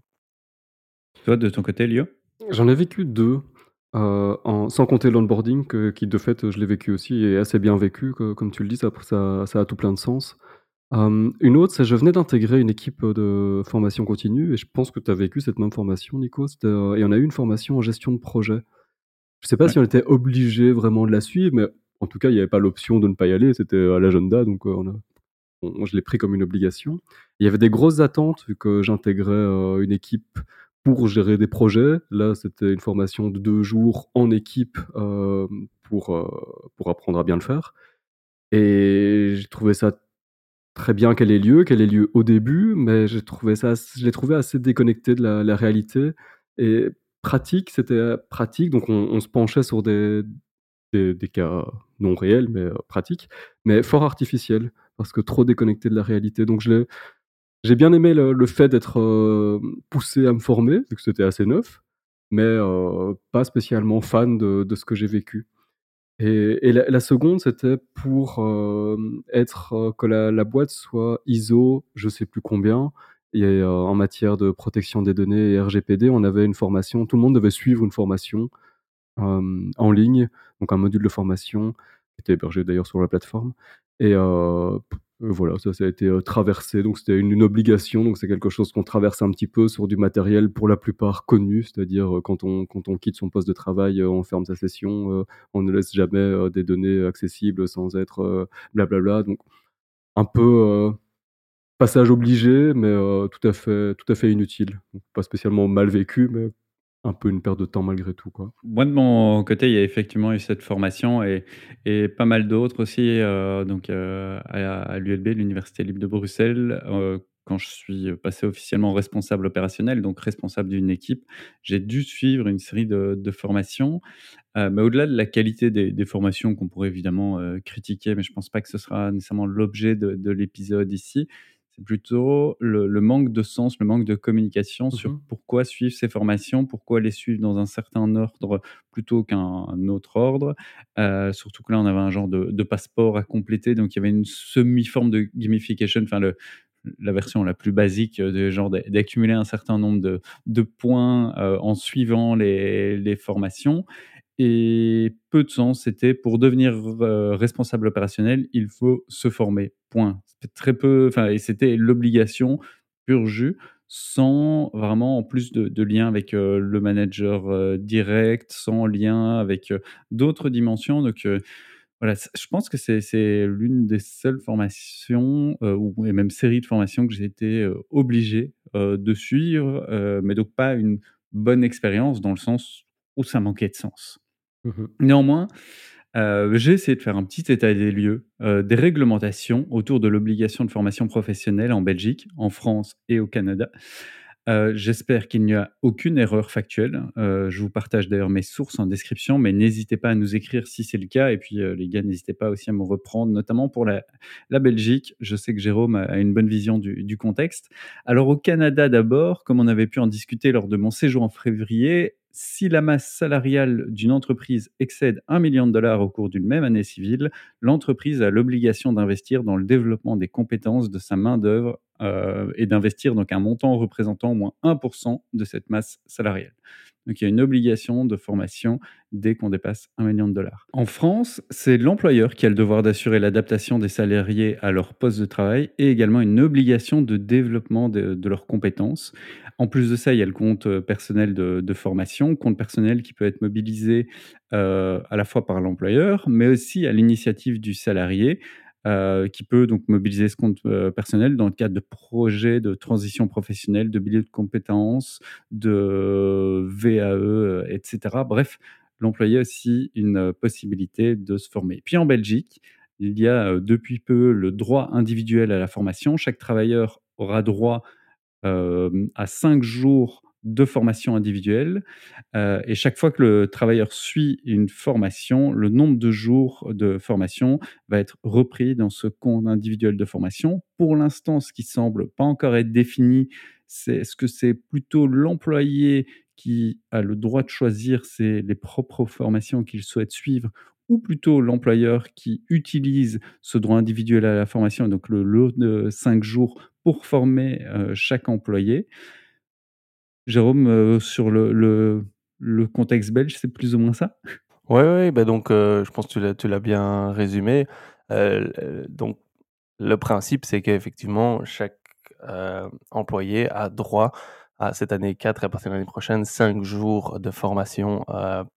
Toi, de ton côté, Lio? J'en ai vécu 2, en sans compter l'onboarding que qui de fait, je l'ai vécu aussi et assez bien vécu co comme tu le dis, ça p ça ça a tout plein de sens. Hem, une autre, c'est je venais d'intégrer une équipe, de formation continue et je pense que tu as vécu cette même formation, Nico. Heu et on a eu une formation en gestion de projet. Je sais pas Ouais. si on était obligé vraiment de la suivre, mais en tout cas, il y avait pas l'option de ne pas y aller, c'était à l'agenda donc on a on je l'ai pris comme une obligation. Il y avait des grosses attentes vu que j'intégrais, une équipe pour gérer des projets. Là, c'était une formation de 2 jours en équipe, hem, pour, heu, pour apprendre à bien le faire. Et j'ai trouvé ça très bien qu'elle ait lieu, qu'elle ait lieu au début, mais j'ai trouvé ça je l'ai trouvé assez déconnecté de la réalité. Et pratique, c'était, pratique donc on se penchait sur des des des cas non réels mais heu, pratiques, mais fort artificiels parce que trop déconnecté de la réalité. Donc je l'ai j'ai bien aimé le fait d'être, hem, poussé à me former, vu que c'était assez neuf, mais heu, pas spécialement fan de ce que j'ai vécu. Et la seconde, c'était pour, hem, être, que la la boîte soit ISO, je sais plus combien et en matière de protection des données et RGPD, on avait une formation, tout le monde devait suivre une formation, en ligne, donc un module de formation qui était hébergé d'ailleurs sur la plateforme et heu, p voilà, ça, a été, heu, traversé, donc c'était une obligation, donc c'est quelque chose qu'on traverse un petit peu sur du matériel pour la plupart connu, c'est-à-dire, heu, quand on quand on quitte son poste de travail, on ferme sa session, on ne laisse jamais, des données accessibles sans être, blablabla, donc un peu, passage obligé, mais tout à fait tout à fait inutile. Pas spécialement mal vécu, mais un peu une perte de temps malgré tout, quoi. Moi, de mon côté, il y a effectivement eu cette formation et pas mal d'autres aussi, heu, donc heu, à l'ULB, l'Université libre de Bruxelles, heu, quand je suis, passé officiellement responsable opérationnel, donc responsable d'une équipe, j'ai dû suivre une série de formations, heu, mais au-delà de la qualité des formations qu'on pourrait évidemment, critiquer, mais je pense pas que ce sera nécessairement l'objet de l'épisode ici. C'est plutôt le le manque de sens, le manque de communication Mmh sur mh. pourquoi suivre ces formations, pourquoi les suivre dans un certain ordre plutôt qu'un autre ordre. Heu, surtout que là, on avait un genre de de passeport à compléter, donc il y avait une semi-forme de gamification, enfin le la version la plus basique, heu, de genre d'a d'accumuler un certain nombre de de points, heu, en suivant les les formations et peu de sens. C'était pour devenir, responsable opérationnel, il faut se former, point. Très peu enfin et c'était l'obligation pur jus, sans vraiment en plus de de lien avec, heu, le manager, heu, direct, sans lien avec, heu, d'autres dimensions donc Voilà, je pense que c'est l'une des seules formations, ou et même séries de formations que j'ai été, obligé, de suivre, mais donc pas une bonne expérience dans le sens où ça manquait de sens. Mmh mh. Néanmoins, heu, j'ai essayé de faire un petit état des lieux, heu, des réglementations autour de l'obligation de formation professionnelle en Belgique, en France et au Canada. Heu, j'espère qu'il n'y a aucune erreur factuelle. Heu, je vous partage d'ailleurs mes sources en description, mais n'hésitez pas à nous écrire si c'est le cas et puis, les gars, n'hésitez pas aussi à me reprendre, notamment pour la Belgique. Je sais que Jérôme a a une bonne vision du contexte. Alors au Canada d'abord, comme on avait pu en discuter lors de mon séjour en février, si la masse salariale d'une entreprise excède 1 000 000 $ au cours d'une même année civile, l'entreprise a l'obligation d'investir dans le développement des compétences de sa main-d'œuvre, heu et d'investir donc un montant représentant au moins 1% de cette masse salariale. Donc il y a une obligation de formation dès qu'on dépasse 1 000 000 $. En France, c'est l'employeur qui a le devoir d'assurer l'adaptation des salariés à leur poste de travail et également une obligation de développement de de leurs compétences. En plus de ça, il y a le compte, heu, personnel de de formation, compte personnel qui peut être mobilisé, heu, à la fois par l'employeur, mais aussi à l'initiative du salarié, heu, qui peut donc mobiliser ce compte, heu, personnel dans le cadre de projets de transition professionnelle, de biliers de compétences, de VAE, heu et cetera. Bref, l'employé a aussi une, possibilité de se former. Puis en Belgique, il y a, depuis peu le droit individuel à la formation. Chaque travailleur aura droit, à 5 jours de formation individuelle, heu et chaque fois que le travailleur suit une formation, le nombre de jours de formation va être repris dans ce compte individuel de formation. Pour l'instant, ce qui semble pas encore être défini, c'est est-ce que c'est plutôt l'employé qui a le droit de choisir ses les propres formations qu'il souhaite suivre ou plutôt l'employeur qui utilise ce droit individuel à la formation, donc le lot de 5 jours pour former, heu, chaque employé? Jérôme, heu, sur le le contexte belge, c'est plus ou moins ça? Ouais, ouais, bah, donc heu, je pense que tu l'as bien résumé. Heu, l donc le principe, c'est qu'effectivement chaque, employé a droit à cette année 4 et à partir de l'année prochaine 5 jours de formation,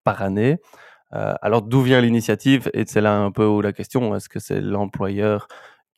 par année. Alors d'où vient l'initiative? Et c'est là un peu où la question, est-ce que c'est l'employeur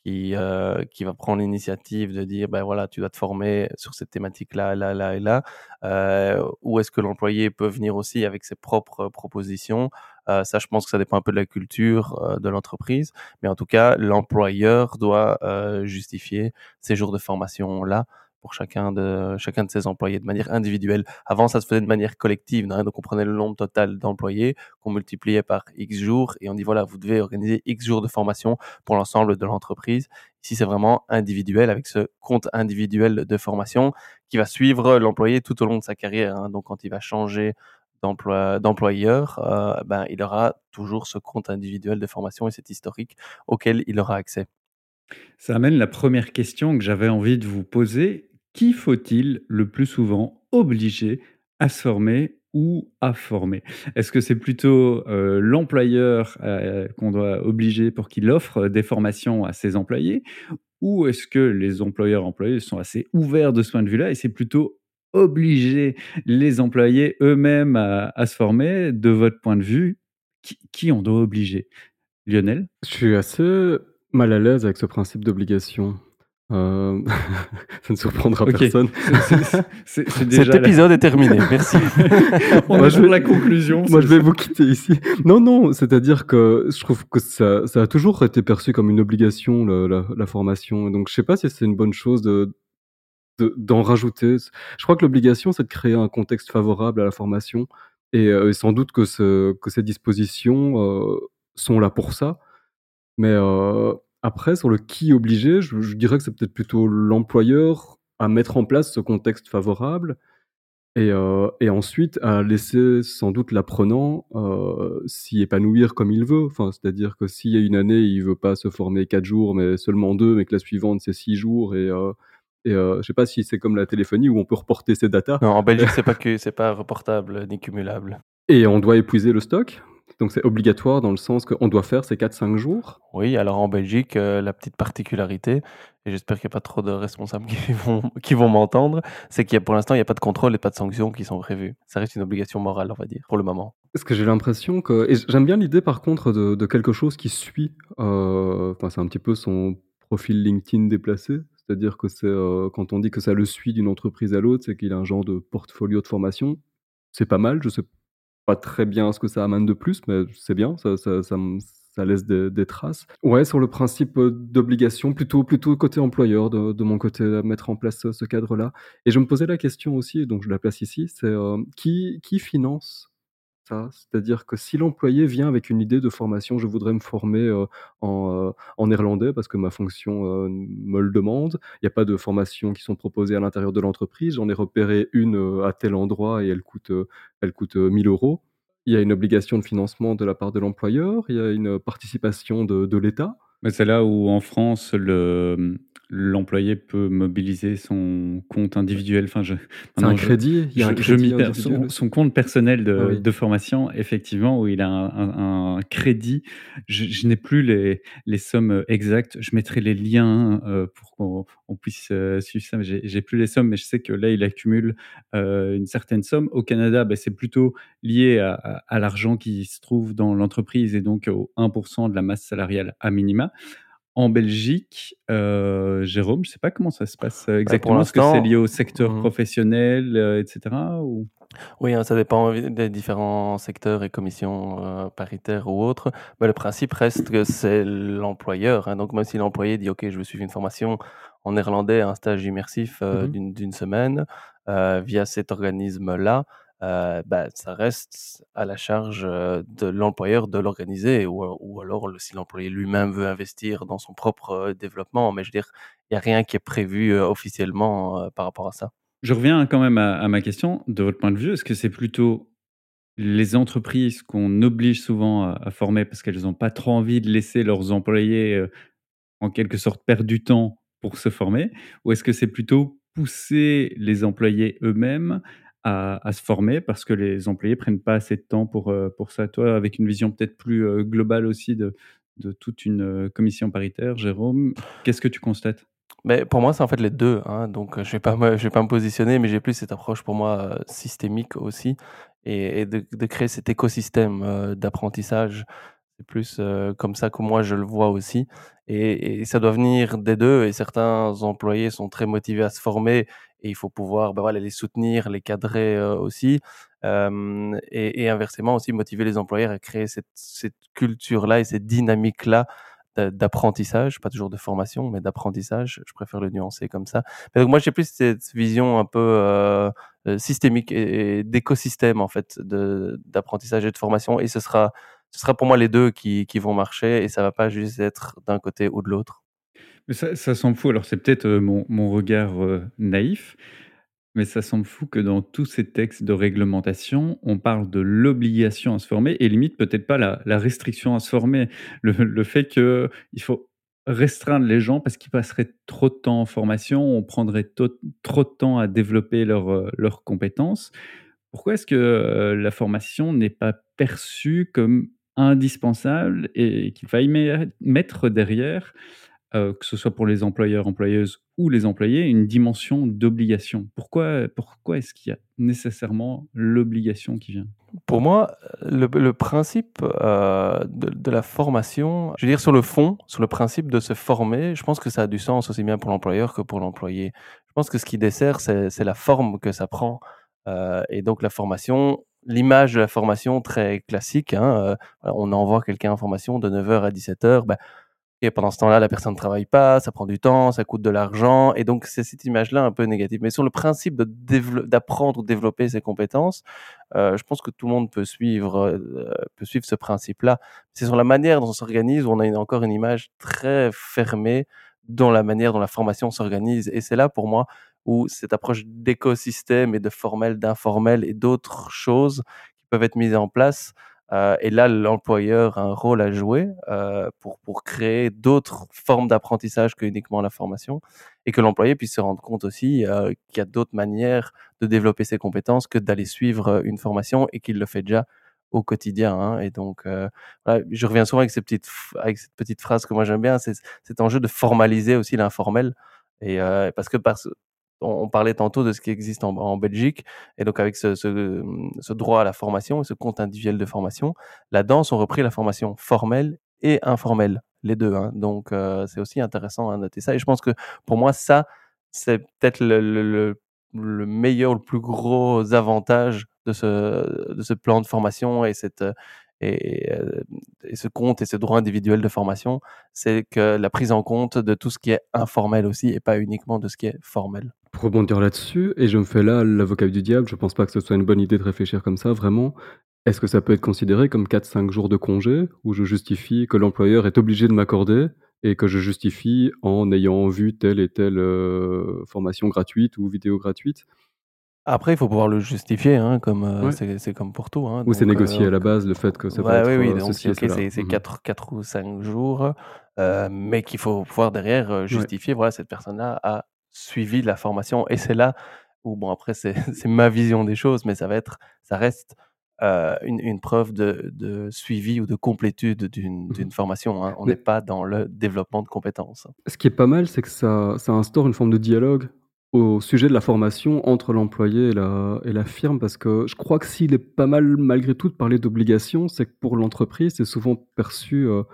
qui, heu, qui va prendre l'initiative de dire: «Ben voilà, tu dois te former sur cette thématique-là, là, là et là», heu, ou est-ce que l'employé peut venir aussi avec ses propres propositions? Heu, ça, je pense que ça dépend un peu de la culture, heu, de l'entreprise, mais en tout cas, l'employeur doit, heu, justifier ces jours de formation-là pour chacun de chacun de ses employés de manière individuelle. Avant, ça se faisait de manière collective, hein, donc on prenait le nombre total d'employés, qu'on multipliait par X jours et on dit: «Voilà, vous devez organiser X jours de formation pour l'ensemble de l'entreprise». Ici, c'est vraiment individuel avec ce compte individuel de formation qui va suivre l'employé tout au long de sa carrière, hein. Donc quand il va changer d'employeur, heu, ben, il aura toujours ce compte individuel de formation et cet historique auquel il aura accès. Ça amène la première question que j'avais envie de vous poser. Qui faut-il le plus souvent obliger à se former ou à former? Est-ce que c'est plutôt, heu, l'employeur, heu, qu'on doit obliger pour qu'il offre des formations à ses employés? Ou est-ce que les employeurs employés sont assez ouverts de ce point de vue-là et c'est plutôt obliger les employés eux-mêmes à à se former? De votre point de vue, qui qui on doit obliger? Lionel? Je suis assez mal à l'aise avec ce principe d'obligation. Hem, [laughs] ça ne surprendra personne. [laughs] c Cet déjà épisode est terminé, merci. [laughs] on sur vais la conclusion, moi, je vais vous quitter ici. Non, non, c'est-à-dire que je trouve que ça ça a toujours été perçu comme une obligation, le la la formation, donc je sais pas si c'est une bonne chose de de d'en rajouter. Je crois que l'obligation, c'est de créer un contexte favorable à la formation et et sans doute que ce que ces dispositions, heu, sont là pour ça. Mais après sur le qui obliger, je je dirais que c'est peut-être plutôt l'employeur à mettre en place ce contexte favorable et et ensuite à laisser sans doute l'apprenant, heu, s'y épanouir comme il veut. Enfin, c'est-à-dire que s'il y a une année, il veut pas se former 4 jours, mais seulement 2, mais que la suivante c'est 6 jours et heu et je sais pas si c'est comme la téléphonie où on peut reporter ses datas Non, en Belgique, [laughs] c'est pas que c'est pas reportable ni cumulable. et on doit épuiser le stock. Donc c'est obligatoire dans le sens qu'on doit faire ces 4-5 jours? Oui, alors en Belgique, heu, la petite particularité et j'espère qu'il y a pas trop de responsables qui [laughs] vont qui vont m'entendre, c'est qu'il y a pour l'instant, il y a pas de contrôle et pas de sanctions qui sont prévues. Ça reste une obligation morale, on va dire, pour le moment. Parce que j'ai l'impression que et j'aime bien l'idée par contre de de quelque chose qui suit, heu, enfin c'est un petit peu son profil LinkedIn déplacé. C'est-à-dire que c'est, heu, quand on dit que ça le suit d'une entreprise à l'autre, c'est qu'il a un genre de portfolio de formation. C'est pas mal, je sais pas très bien ce que ça amène de plus, mais c'est bien, ça ça ça laisse des traces. Ouais, sur le principe, heu, d'obligation, plutôt plutôt côté employeur de mon côté, mettre en place ce ce cadre-là et je me posais la question aussi, donc je la place ici, c'est, heu, qui qui finance C'est-à-dire que si l'employé vient avec une idée de formation: «Je voudrais me former, heu, en, heu, en néerlandais parce que ma fonction, heu, me le demande». Il y a pas de formations qui sont proposées à l'intérieur de l'entreprise. J'en ai repéré une, à tel endroit et elle coûte, elle coûte, heu, 1 000 €. Il y a une obligation de financement de la part de l'employeur, il y a une participation de de l'État. Mais c'est là où en France le, l'employé peut mobiliser son compte individuel. Enfin je C'est un je crédit? Il y a je un je crédit individuel Son compte personnel Ah de oui. de formation effectivement où il a un un un crédit. Je je n'ai plus les les sommes, exactes. Je mettrai les liens, heu, pour qu'on on puisse, heu, suivre ça, mais j'ai plus les sommes, mais je sais que là, il accumule, heu, une certaine somme. Au Canada, bah, c'est plutôt lié à à à l'argent qui se trouve dans l'entreprise et donc au 1 de la masse salariale à minima. En Belgique, heu, Jérôme, je sais pas comment ça se passe, heu, Bah, exactement? Est-ce que c'est lié au secteur mmh. professionnel, heu, et cetera ou? Oui, hein, ça dépend des différents secteurs et commissions, paritaires ou autres. Mais le principe reste que c'est l'employeur, hein, donc même si l'employé dit: «OK, je veux suivre une formation en néerlandais, un stage immersif, Mmh heu, mh. d'une semaine, via cet organisme-là», heu, bah, ça reste à la charge, heu, de l'employeur de l'organiser ou ou alors si l'employé lui-même veut investir dans son propre, développement. Mais je veux dire, il y a rien qui est prévu, officiellement, par rapport à ça. Je reviens quand même à ma question. De votre point de vue, est-ce que c'est plutôt les entreprises qu'on oblige souvent à former parce qu'elles ont pas trop envie de laisser leurs employés, en quelque sorte perdre du temps pour se former? Ou est-ce que c'est plutôt pousser les employés eux-mêmes à se former parce que les employés prennent pas assez de temps pour, heu, pour ça? Toi, avec une vision peut-être plus, heu, globale aussi de de toute une, heu, commission paritaire, Jérôme, qu'est-ce que tu constates? Mais pour moi, c'est en fait les 2, hein, donc je vais vais pas me positionner, mais j'ai plus cette approche pour moi, systémique aussi et de de créer cet écosystème, d'apprentissage. C'est plus, comme ça que moi je le vois aussi et ça doit venir des 2 et certains employés sont très motivés à se former et il faut pouvoir, bah, les soutenir, les cadrer, aussi. Et inversement aussi motiver les employeurs à créer cette culture-là et cette dynamique-là d'a d'apprentissage, pas toujours de formation, mais d'apprentissage. Je préfère le nuancer comme ça. Et donc moi, j'ai plus cette vision un peu, systémique et d'écosystème en fait d'apprentissage et de formation et ce sera ce sera pour moi les 2 qui qui vont marcher et ça va pas juste être d'un côté ou de l'autre. Ça ça semble fou, alors c'est peut-être, heu, mon mon regard, heu, naïf, mais ça semble fou que dans tous ces textes de réglementation, on parle de l'obligation à se former et limite peut-être pas la la restriction à se former. Le le fait qu'il faut restreindre les gens parce qu'ils passeraient trop de temps en formation, on prendrait trop de temps à développer leurs, heu, leurs compétences. Pourquoi est-ce que, la formation n'est pas perçue comme indispensable et qu'il faille mettre derrière heu, que ce soit pour les employeurs, employeuses ou les employés, une dimension d'obligation. Pourquoi pourquoi est-ce qu'il y a nécessairement l'obligation qui vient? Pour moi, le principe, heu, de la formation, je veux dire sur le fond, sur le principe de se former, je pense que ça a du sens aussi bien pour l'employeur que pour l'employé. Je pense que ce qui dessert, c'est la forme que ça prend, heu et donc la formation, l'image de la formation très classique, hein, on envoie quelqu'un en formation de 9:00 à 17:00, bah et pendant ce temps-là, la personne ne travaille pas, ça prend du temps, ça coûte de l'argent et donc c'est cette image-là un peu négative. Mais sur le principe d'apprendre ou développer ses compétences, heu, je pense que tout le monde peut suivre, heu, peut suivre ce principe-là. C'est sur la manière dont on s'organise où on a encore une image très fermée dans la manière dont la formation s'organise et c'est là pour moi où cette approche d'écosystème et de formel, d'informel et d'autres choses qui peuvent être mises en place, Heu et là, l'employeur a un rôle à jouer, heu, pour pour créer d'autres formes d'apprentissage que uniquement la formation et que l'employé puisse se rendre compte aussi, heu, qu'il y a d'autres manières de développer ses compétences que d'aller suivre, heu, une formation et qu'il le fait déjà au quotidien, hein. Et donc heu, voilà, je reviens souvent avec ces petites avec cette petite phrase que moi j'aime bien, c'est cet enjeu de formaliser aussi l'informel. Et parce que parce on parlait tantôt de ce qui existe en Belgique et donc avec ce droit à la formation et ce compte individuel de formation, la danse ont repris la formation formelle et informelle, les 2, hein. Donc c'est aussi intéressant à noter ça et je pense que pour moi ça, c'est peut-être le le le meilleur, le plus gros avantage de ce plan de formation et, et, ce compte et ce droit individuel de formation, c'est que la prise en compte de tout ce qui est informel aussi et pas uniquement de ce qui est formel. Pour rebondir là-dessus, et je me fais là l'avocat du diable, je pense pas que ce soit une bonne idée de réfléchir comme ça, vraiment. Est-ce que ça peut être considéré comme 4-5 jours de congé, où je justifie que l'employeur est obligé de m'accorder et que je justifie en ayant vu telle et telle formation gratuite ou vidéo gratuite? Après, il faut pouvoir le justifier, hein, comme, euh, c'est comme pour tout, hein, Ou c'est négocié à la base, le fait que ça va oui, être, oui, euh, donc c'est 4 mmh ou 5 jours, euh, mais qu'il faut pouvoir derrière, justifier, voilà, cette personne-là a suivi la formation et c'est là où bon après [laughs] c'est ma vision des choses, mais ça va être ça reste, une une preuve de de suivi ou de complétude d'une mmh formation, hein. On n'est pas dans le développement de compétences. Ce qui est pas mal, c'est que ça ça instaure une forme de dialogue au sujet de la formation entre l'employé et la et la firme parce que je crois que s'il est pas mal malgré tout de parler d'obligation, c'est que pour l'entreprise, c'est souvent perçu, heu,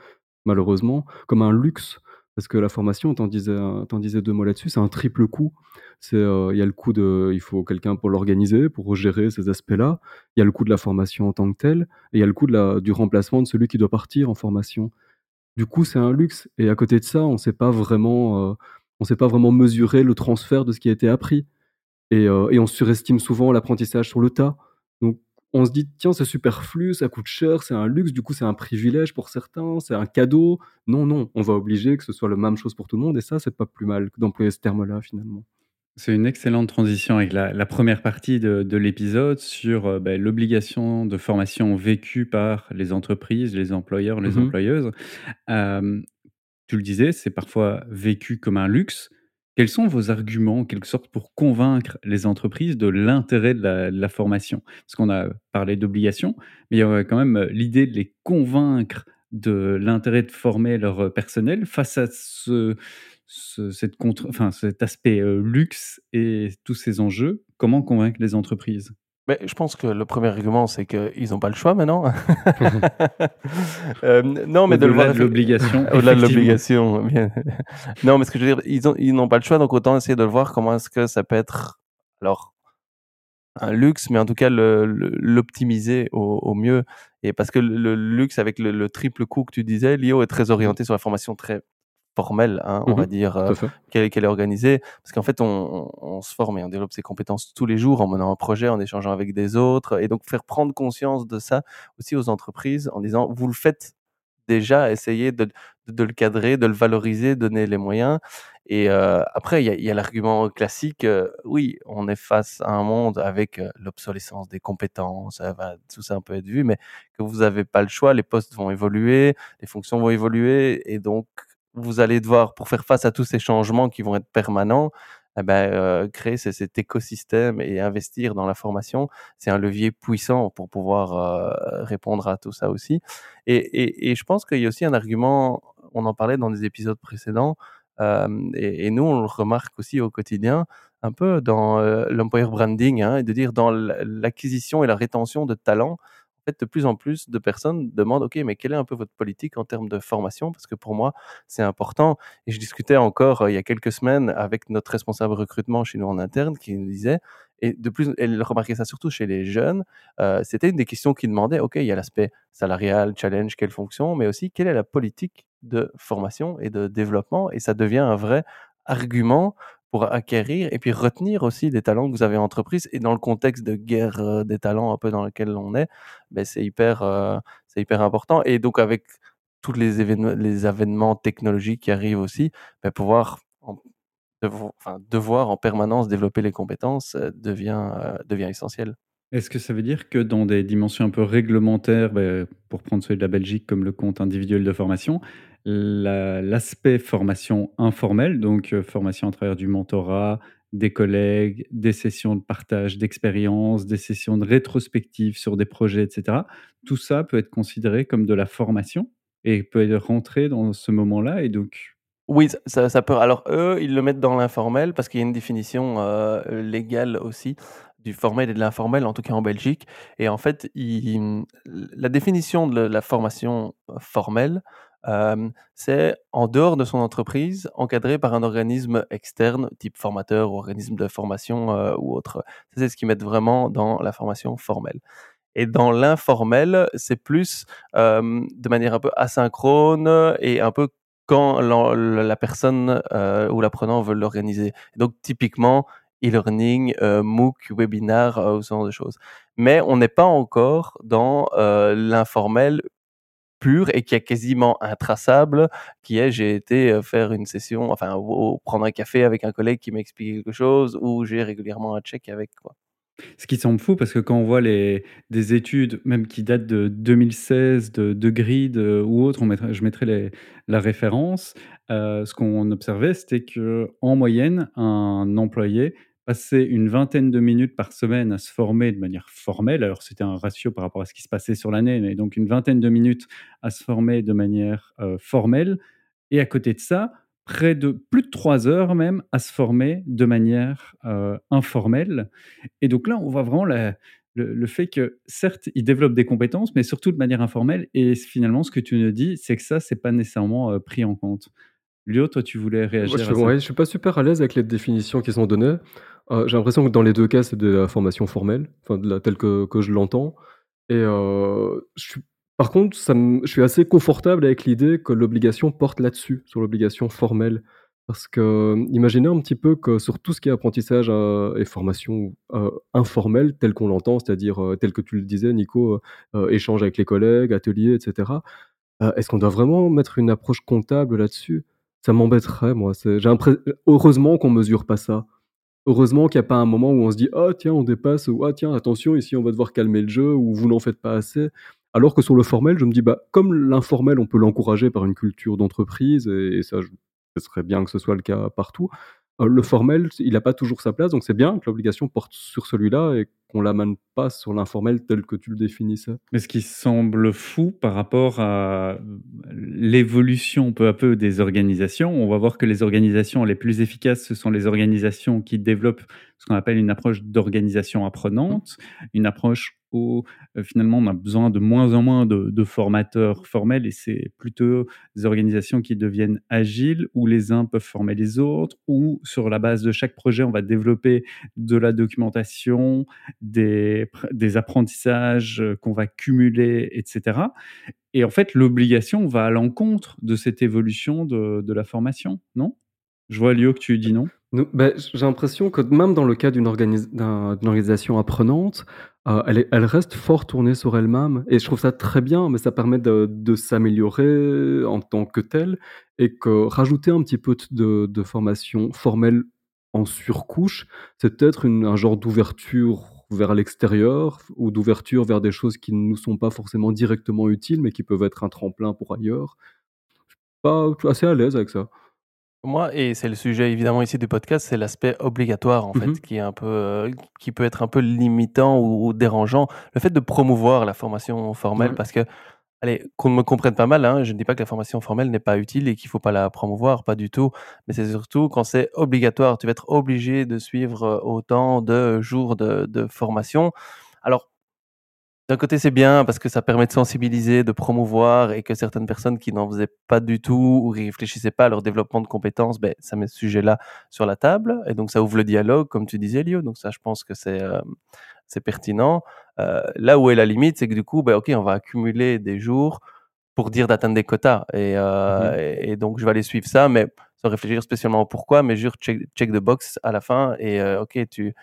malheureusement comme un luxe parce que la formation, tu en disais, disais 2 mots là-dessus, c'est un triple coût. C'est, il y a le coût de il faut quelqu'un pour l'organiser, pour gérer ces aspects-là. Il y a le coût de la formation en tant que telle et il y a le coût du remplacement de celui qui doit partir en formation. Du coup, c'est un luxe et à côté de ça, on sait pas vraiment, on sait pas vraiment mesurer le transfert de ce qui a été appris et, euh, et on surestime souvent l'apprentissage sur le tas. On se dit tiens c'est superflu, ça coûte cher, c'est un luxe, du coup c'est un privilège pour certains, c'est un cadeau. Non non, on va obliger que ce soit la même chose pour tout le monde et ça c'est pas plus mal d'employer ce terme-là finalement. C'est une excellente transition avec la, première partie de, l'épisode sur euh, ben, l'obligation de formation vécue par les entreprises, les employeurs, les mmh employeuses. Euh, tu le disais, c'est parfois vécu comme un luxe. Quels sont vos arguments, en quelque sorte, pour convaincre les entreprises de l'intérêt de la, formation? Parce qu'on a parlé d'obligation, mais il y a quand même l'idée de les convaincre de l'intérêt de former leur personnel face à ce, cet aspect euh, luxe et tous ces enjeux. Comment convaincre les entreprises? Mais je pense que le premier argument, c'est qu'ils n'ont pas le choix maintenant. [laughs] Euh, non, mais de [laughs] Au-delà de l'obligation. Au-delà de l'obligation. non, mais ce que je veux dire, ils, ils n'ont pas le choix, donc autant essayer de voir comment est-ce que ça peut être, alors, un luxe, mais en tout cas l'optimiser au, au, mieux. Et parce que le, luxe, avec le, le, triple coût que tu disais, l'IO est très orienté sur la formation très formelle, hein, on va mmh dire, euh, qu'elle est organisée. Parce qu'en fait, on, se forme et on développe ses compétences tous les jours en menant un projet, en échangeant avec des autres. Et donc, faire prendre conscience de ça aussi aux entreprises en disant, vous le faites déjà, essayez de, de, le cadrer, de le valoriser, donner les moyens. Et euh, après, il y a, l'argument classique, euh, oui, on est face à un monde avec l'obsolescence des compétences, tout ça peut être vu, mais que vous n'avez pas le choix, les postes vont évoluer, les fonctions vont évoluer, et donc vous allez devoir, pour faire face à tous ces changements qui vont être permanents, eh ben, euh, créer cet écosystème et investir dans la formation, c'est un levier puissant pour pouvoir euh, répondre à tout ça aussi. Et, je pense qu'il y a aussi un argument, on en parlait dans des épisodes précédents, euh, et, nous on le remarque aussi au quotidien, un peu dans l'employer branding, hein, et de dire dans l'acquisition et la rétention de talents, de plus en plus de personnes demandent, OK, mais quelle est un peu votre politique en termes de formation? Parce que pour moi, c'est important. Et je discutais encore euh, il y a quelques semaines avec notre responsable recrutement chez nous en interne qui nous disait, et de plus, elle remarquait ça surtout chez les jeunes, euh, c'était une des questions qui demandait, OK, il y a l'aspect salarial, challenge, quelle fonction, mais aussi quelle est la politique de formation et de développement? Et ça devient un vrai argument pour acquérir et puis retenir aussi des talents que vous avez en et dans le contexte de guerre euh, des talents un peu dans lequel on est, ben c'est hyper, euh, hyper important. Et donc avec tous les événements, les technologiques qui arrivent aussi, ben pouvoir enfin, devoir en permanence développer les compétences euh, devient, devient essentiel. Est-ce que ça veut dire que dans des dimensions un peu réglementaires, ben, pour prendre celui de la Belgique comme le compte individuel de formation, l'aspect formation informelle, donc euh, formation à travers du mentorat, des collègues, des sessions de partage d'expériences, des sessions de rétrospective sur des projets, etc. Tout ça peut être considéré comme de la formation et peut rentré dans ce moment-là et donc Oui, ça peut alors eux, ils le mettent dans l'informel parce qu'il y a une définition, heu, légale aussi du formel et de l'informel, en tout cas en Belgique et en fait, la définition de la formation formelle, c'est en dehors de son entreprise, encadré par un organisme externe, type formateur ou organisme de formation, ou autre. C'est ce qu'ils mettent vraiment dans la formation formelle et dans l'informel, c'est plus, de manière un peu asynchrone et un peu quand la personne, ou l'apprenant veut l'organiser. Donc typiquement, e-learning, MOOC, webinar, heu, ce genre de choses. Mais on n'est pas encore dans, l'informel pur et qui est quasiment intraçable, qui est j'ai été, heu, faire une session, enfin, prendre un café avec un collègue qui m'a expliqué quelque chose ou j'ai régulièrement un check avec, quoi. Ce qui semble fou parce que quand on voit les des études, même qui datent de 2016, de de Grid, ou mettrait je mettrai la référence. Heu, ce qu'on observait, c'était qu'en moyenne, un employé passait une vingtaine de minutes par semaine à se former de manière formelle. Alors c'était un ratio par rapport à ce qui se passait sur l'année, mais donc une vingtaine de minutes à se former de manière, heu, formelle et à côté de ça, près de plus de 3 heures même à se former de manière, heu, informelle et donc là, on voit vraiment la le le fait que certes, ils développent des compétences, mais surtout de manière informelle et finalement ce que tu nous dis, c'est que ça, c'est pas nécessairement, heu, pris en compte. Lio, toi, tu voulais Moi, je réagir ouais, je suis pas super à l'aise avec les définitions qui sont données. Heu, j'ai l'impression que dans les 2 cas, c'est de la formation formelle, enfin telle que que je l'entends et suis par contre, je suis assez confortable avec l'idée que l'obligation porte là-dessus, sur l'obligation formelle. Parce que, imaginez un petit peu que sur tout ce qui est apprentissage, heu et formation, informelle telle qu'on l'entend, c'est-à-dire, heu, tel que tu le disais Nico, échange avec les collègues, ateliers et cetera. Heu, est-ce qu'on doit vraiment mettre une approche comptable là-dessus? Ça m'embêterait moi, heureusement qu'on mesure pas ça. Heureusement qu'il y a pas un moment où on se dit: «Ah tiens, on dépasse» ou «Ah tiens, attention, ici, on va devoir calmer le jeu» ou «Vous n'en faites pas assez». Alors que sur le formel, je me dis: «Bah, comme l'informel, on peut l'encourager par une culture d'entreprise» et ça, je ce serait bien que ce soit le cas partout. Heu, le formel, il a pas toujours sa place, donc c'est bien que l'obligation porte sur celui-là et qu'on l'amène pas sur l'informel tel que tu le définissais. Mais ce qui semble fou par rapport à, l'évolution peu à peu des organisations, on va voir que les organisations les plus efficaces, ce sont les organisations qui développent ce qu'on appelle une approche d'organisation apprenante, une approche où, finalement on a besoin de moins en moins de formateurs formels et c'est plutôt des organisations qui deviennent agiles, où les uns peuvent former les autres, où sur la base de chaque projet, on va développer de la documentation, des pr des apprentissages, qu'on va cumuler et cetera et en fait, l'obligation va à l'encontre de cette évolution de la formation, non? Je vois Lio que tu dis non? Beh, j'ai l'impression que même dans le cas d'une organisation apprenante, heu, elle est elle reste fort tournée sur elle-même et je trouve ça très bien, mais ça permet de s'améliorer en tant que telle et que rajouter un petit peu de de formation formelle en surcouche, c'est peut-être un genre d'ouverture vers l'extérieur ou d'ouverture vers des choses qui ne nous sont pas forcément directement utiles, mais qui peuvent être un tremplin pour ailleurs. Pas je suis assez à l'aise avec ça. Moi et c'est le sujet évidemment ici du podcast, c'est l'aspect obligatoire en fait mh. qui est un peu, heu, qui peut être un peu limitant ou ou dérangeant. Le fait de promouvoir la formation formelle Ouais. parce que, allez, qu'on me comprenne pas mal, hein, je ne dis pas que la formation formelle n'est pas utile et qu'il faut pas la promouvoir, pas du tout. Mais c'est surtout quand c'est obligatoire, tu vas être obligé de suivre, heu, autant de jours de de formation. Alors d'un côté, c'est bien parce que ça permet de sensibiliser, de promouvoir et que certaines personnes qui n'en faisaient pas du tout ou réfléchissaient pas à leur développement de compétences, beh, ça met ce sujet-là sur la table et donc ça ouvre le dialogue comme tu disais Lio, donc ça je pense que c'est, c'est pertinent. Heu, là où est la limite, c'est que du coup, bah, OK, on va accumuler des jours pour dire d'atteindre des quotas et Mmh heu mh. et et donc je vais aller suivre ça, mais sans réfléchir spécialement au pourquoi, mais juste check check the box à la fin et OK, tu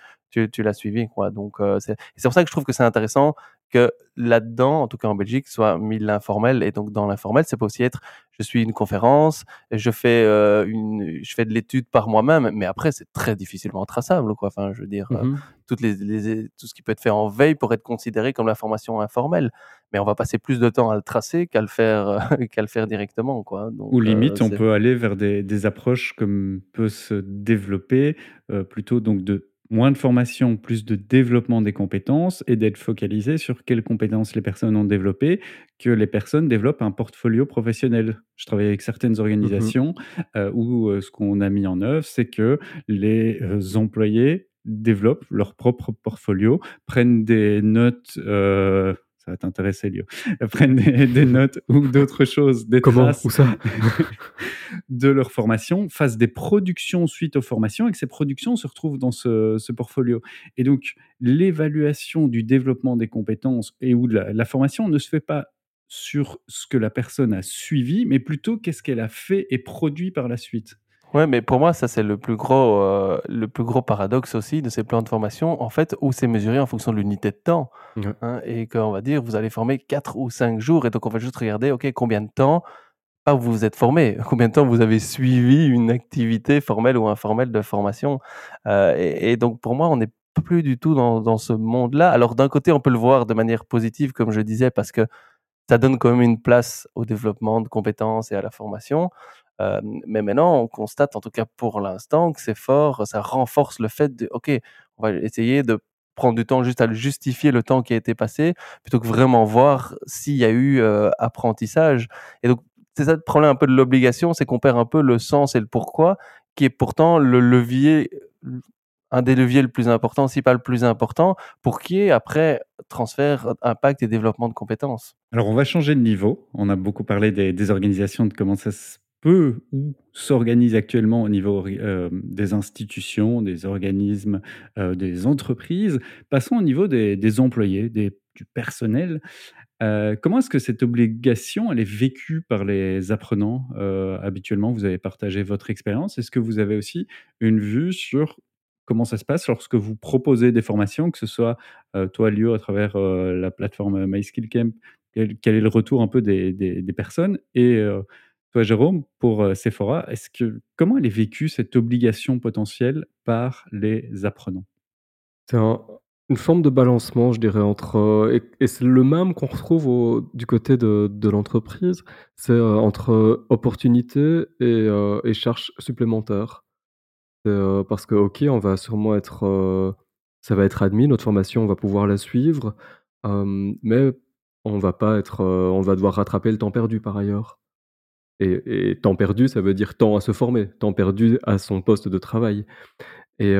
tu tu l'as suivi quoi, donc heu, c'est c'est pour ça que je trouve que c'est intéressant que là-dedans, en tout cas en Belgique, soit mis l'informel et donc dans l'informel, ça peut aussi être: je suis une conférence, je fais, heu, une je fais de l'étude par moi-même, mais après c'est très difficilement traçable quoi. Enfin, je veux dire, Mmh heu, mh. toutes les les tout ce qui peut être fait en veille pourrait être considéré comme la formation informelle, mais on va passer plus de temps à le tracer qu'à le faire, [laughs] qu'à le faire directement quoi, Ou donc limite, on peut aller vers des des approches comme peut se développer, plutôt donc de moins de formation, plus de développement des compétences et d'être focalisé sur quelles compétences les personnes ont développées, que les personnes développent un portfolio professionnel. Je travaille avec certaines Mmh organisations, heu, où, heu, ce qu'on a mis en œuvre, c'est que les, heu, employés développent leur propre portfolio, prennent des notes, ça va t'intéresser Lio, [laughs] prennent des des notes ou d'autres choses, des Comment? traces Où ça? [laughs] de leur formation, fassent des productions suite aux formations et que ces productions se retrouvent dans ce ce portfolio et donc l'évaluation du développement des compétences et ou de la la formation ne se fait pas sur ce que la personne a suivi, mais plutôt qu'est-ce qu'elle a fait et produit par la suite. Ouais, mais pour moi, ça, c'est le plus gros, heu, le plus gros paradoxe aussi de ces plans de formation, en fait, où c'est mesuré en fonction de l'unité de temps, hein et qu'on va dire: «Vous allez former 4 ou 5 jours» et donc on va juste regarder, OK, combien de temps, pas vous vous êtes formé, [laughs] combien de temps vous avez suivi une activité formelle ou informelle de formation, heu et et donc pour moi, on n'est plus du tout dans dans ce monde-là. Alors d'un côté, on peut le voir de manière positive, comme je disais, parce que ça donne quand même une place au développement de compétences et à la formation. Hem, mais maintenant, on constate, en tout cas pour l'instant, que c'est fort, ça renforce le fait de: «OK, on va essayer de prendre du temps juste à justifier le temps qui a été passé, plutôt que vraiment voir s'il y a eu, heu, apprentissage» et donc c'est ça le problème un peu de l'obligation, c'est qu'on perd un peu le sens et le pourquoi, qui est pourtant le levier, un des leviers le plus important, si pas le plus important, pour qu'il y ait après transfert, impact et développement de compétences. Alors, on va changer de niveau. On a beaucoup parlé des des organisations, de comment ça se peut ou s'organise actuellement au niveau hem, des institutions, des organismes, heu, des entreprises. Passons au niveau des employés, du personnel. Heu, comment est-ce que cette obligation, elle est vécue par les apprenants, habituellement? Vous avez partagé votre expérience. Est-ce que vous avez aussi une vue sur comment ça se passe lorsque vous proposez des formations, que ce soit, toi, Lio, à travers, la plateforme MySkillCamp? Quel est le retour un peu des des personnes? Et toi, Jérôme, pour, heu, Sephora, est-ce que comment elle est vécue cette obligation potentielle par les apprenants? C'est un une forme de balancement, je dirais, entre, heu et c'est le même qu'on retrouve du côté de l'entreprise. C'est, heu, entre opportunité et charge supplémentaire. Parce que, OK, on va sûrement être, ça va être admis, notre formation, on va pouvoir la suivre, mais on va pas être, on va devoir rattraper le temps perdu par ailleurs et temps perdu, ça veut dire temps à se former, temps perdu à son poste de travail et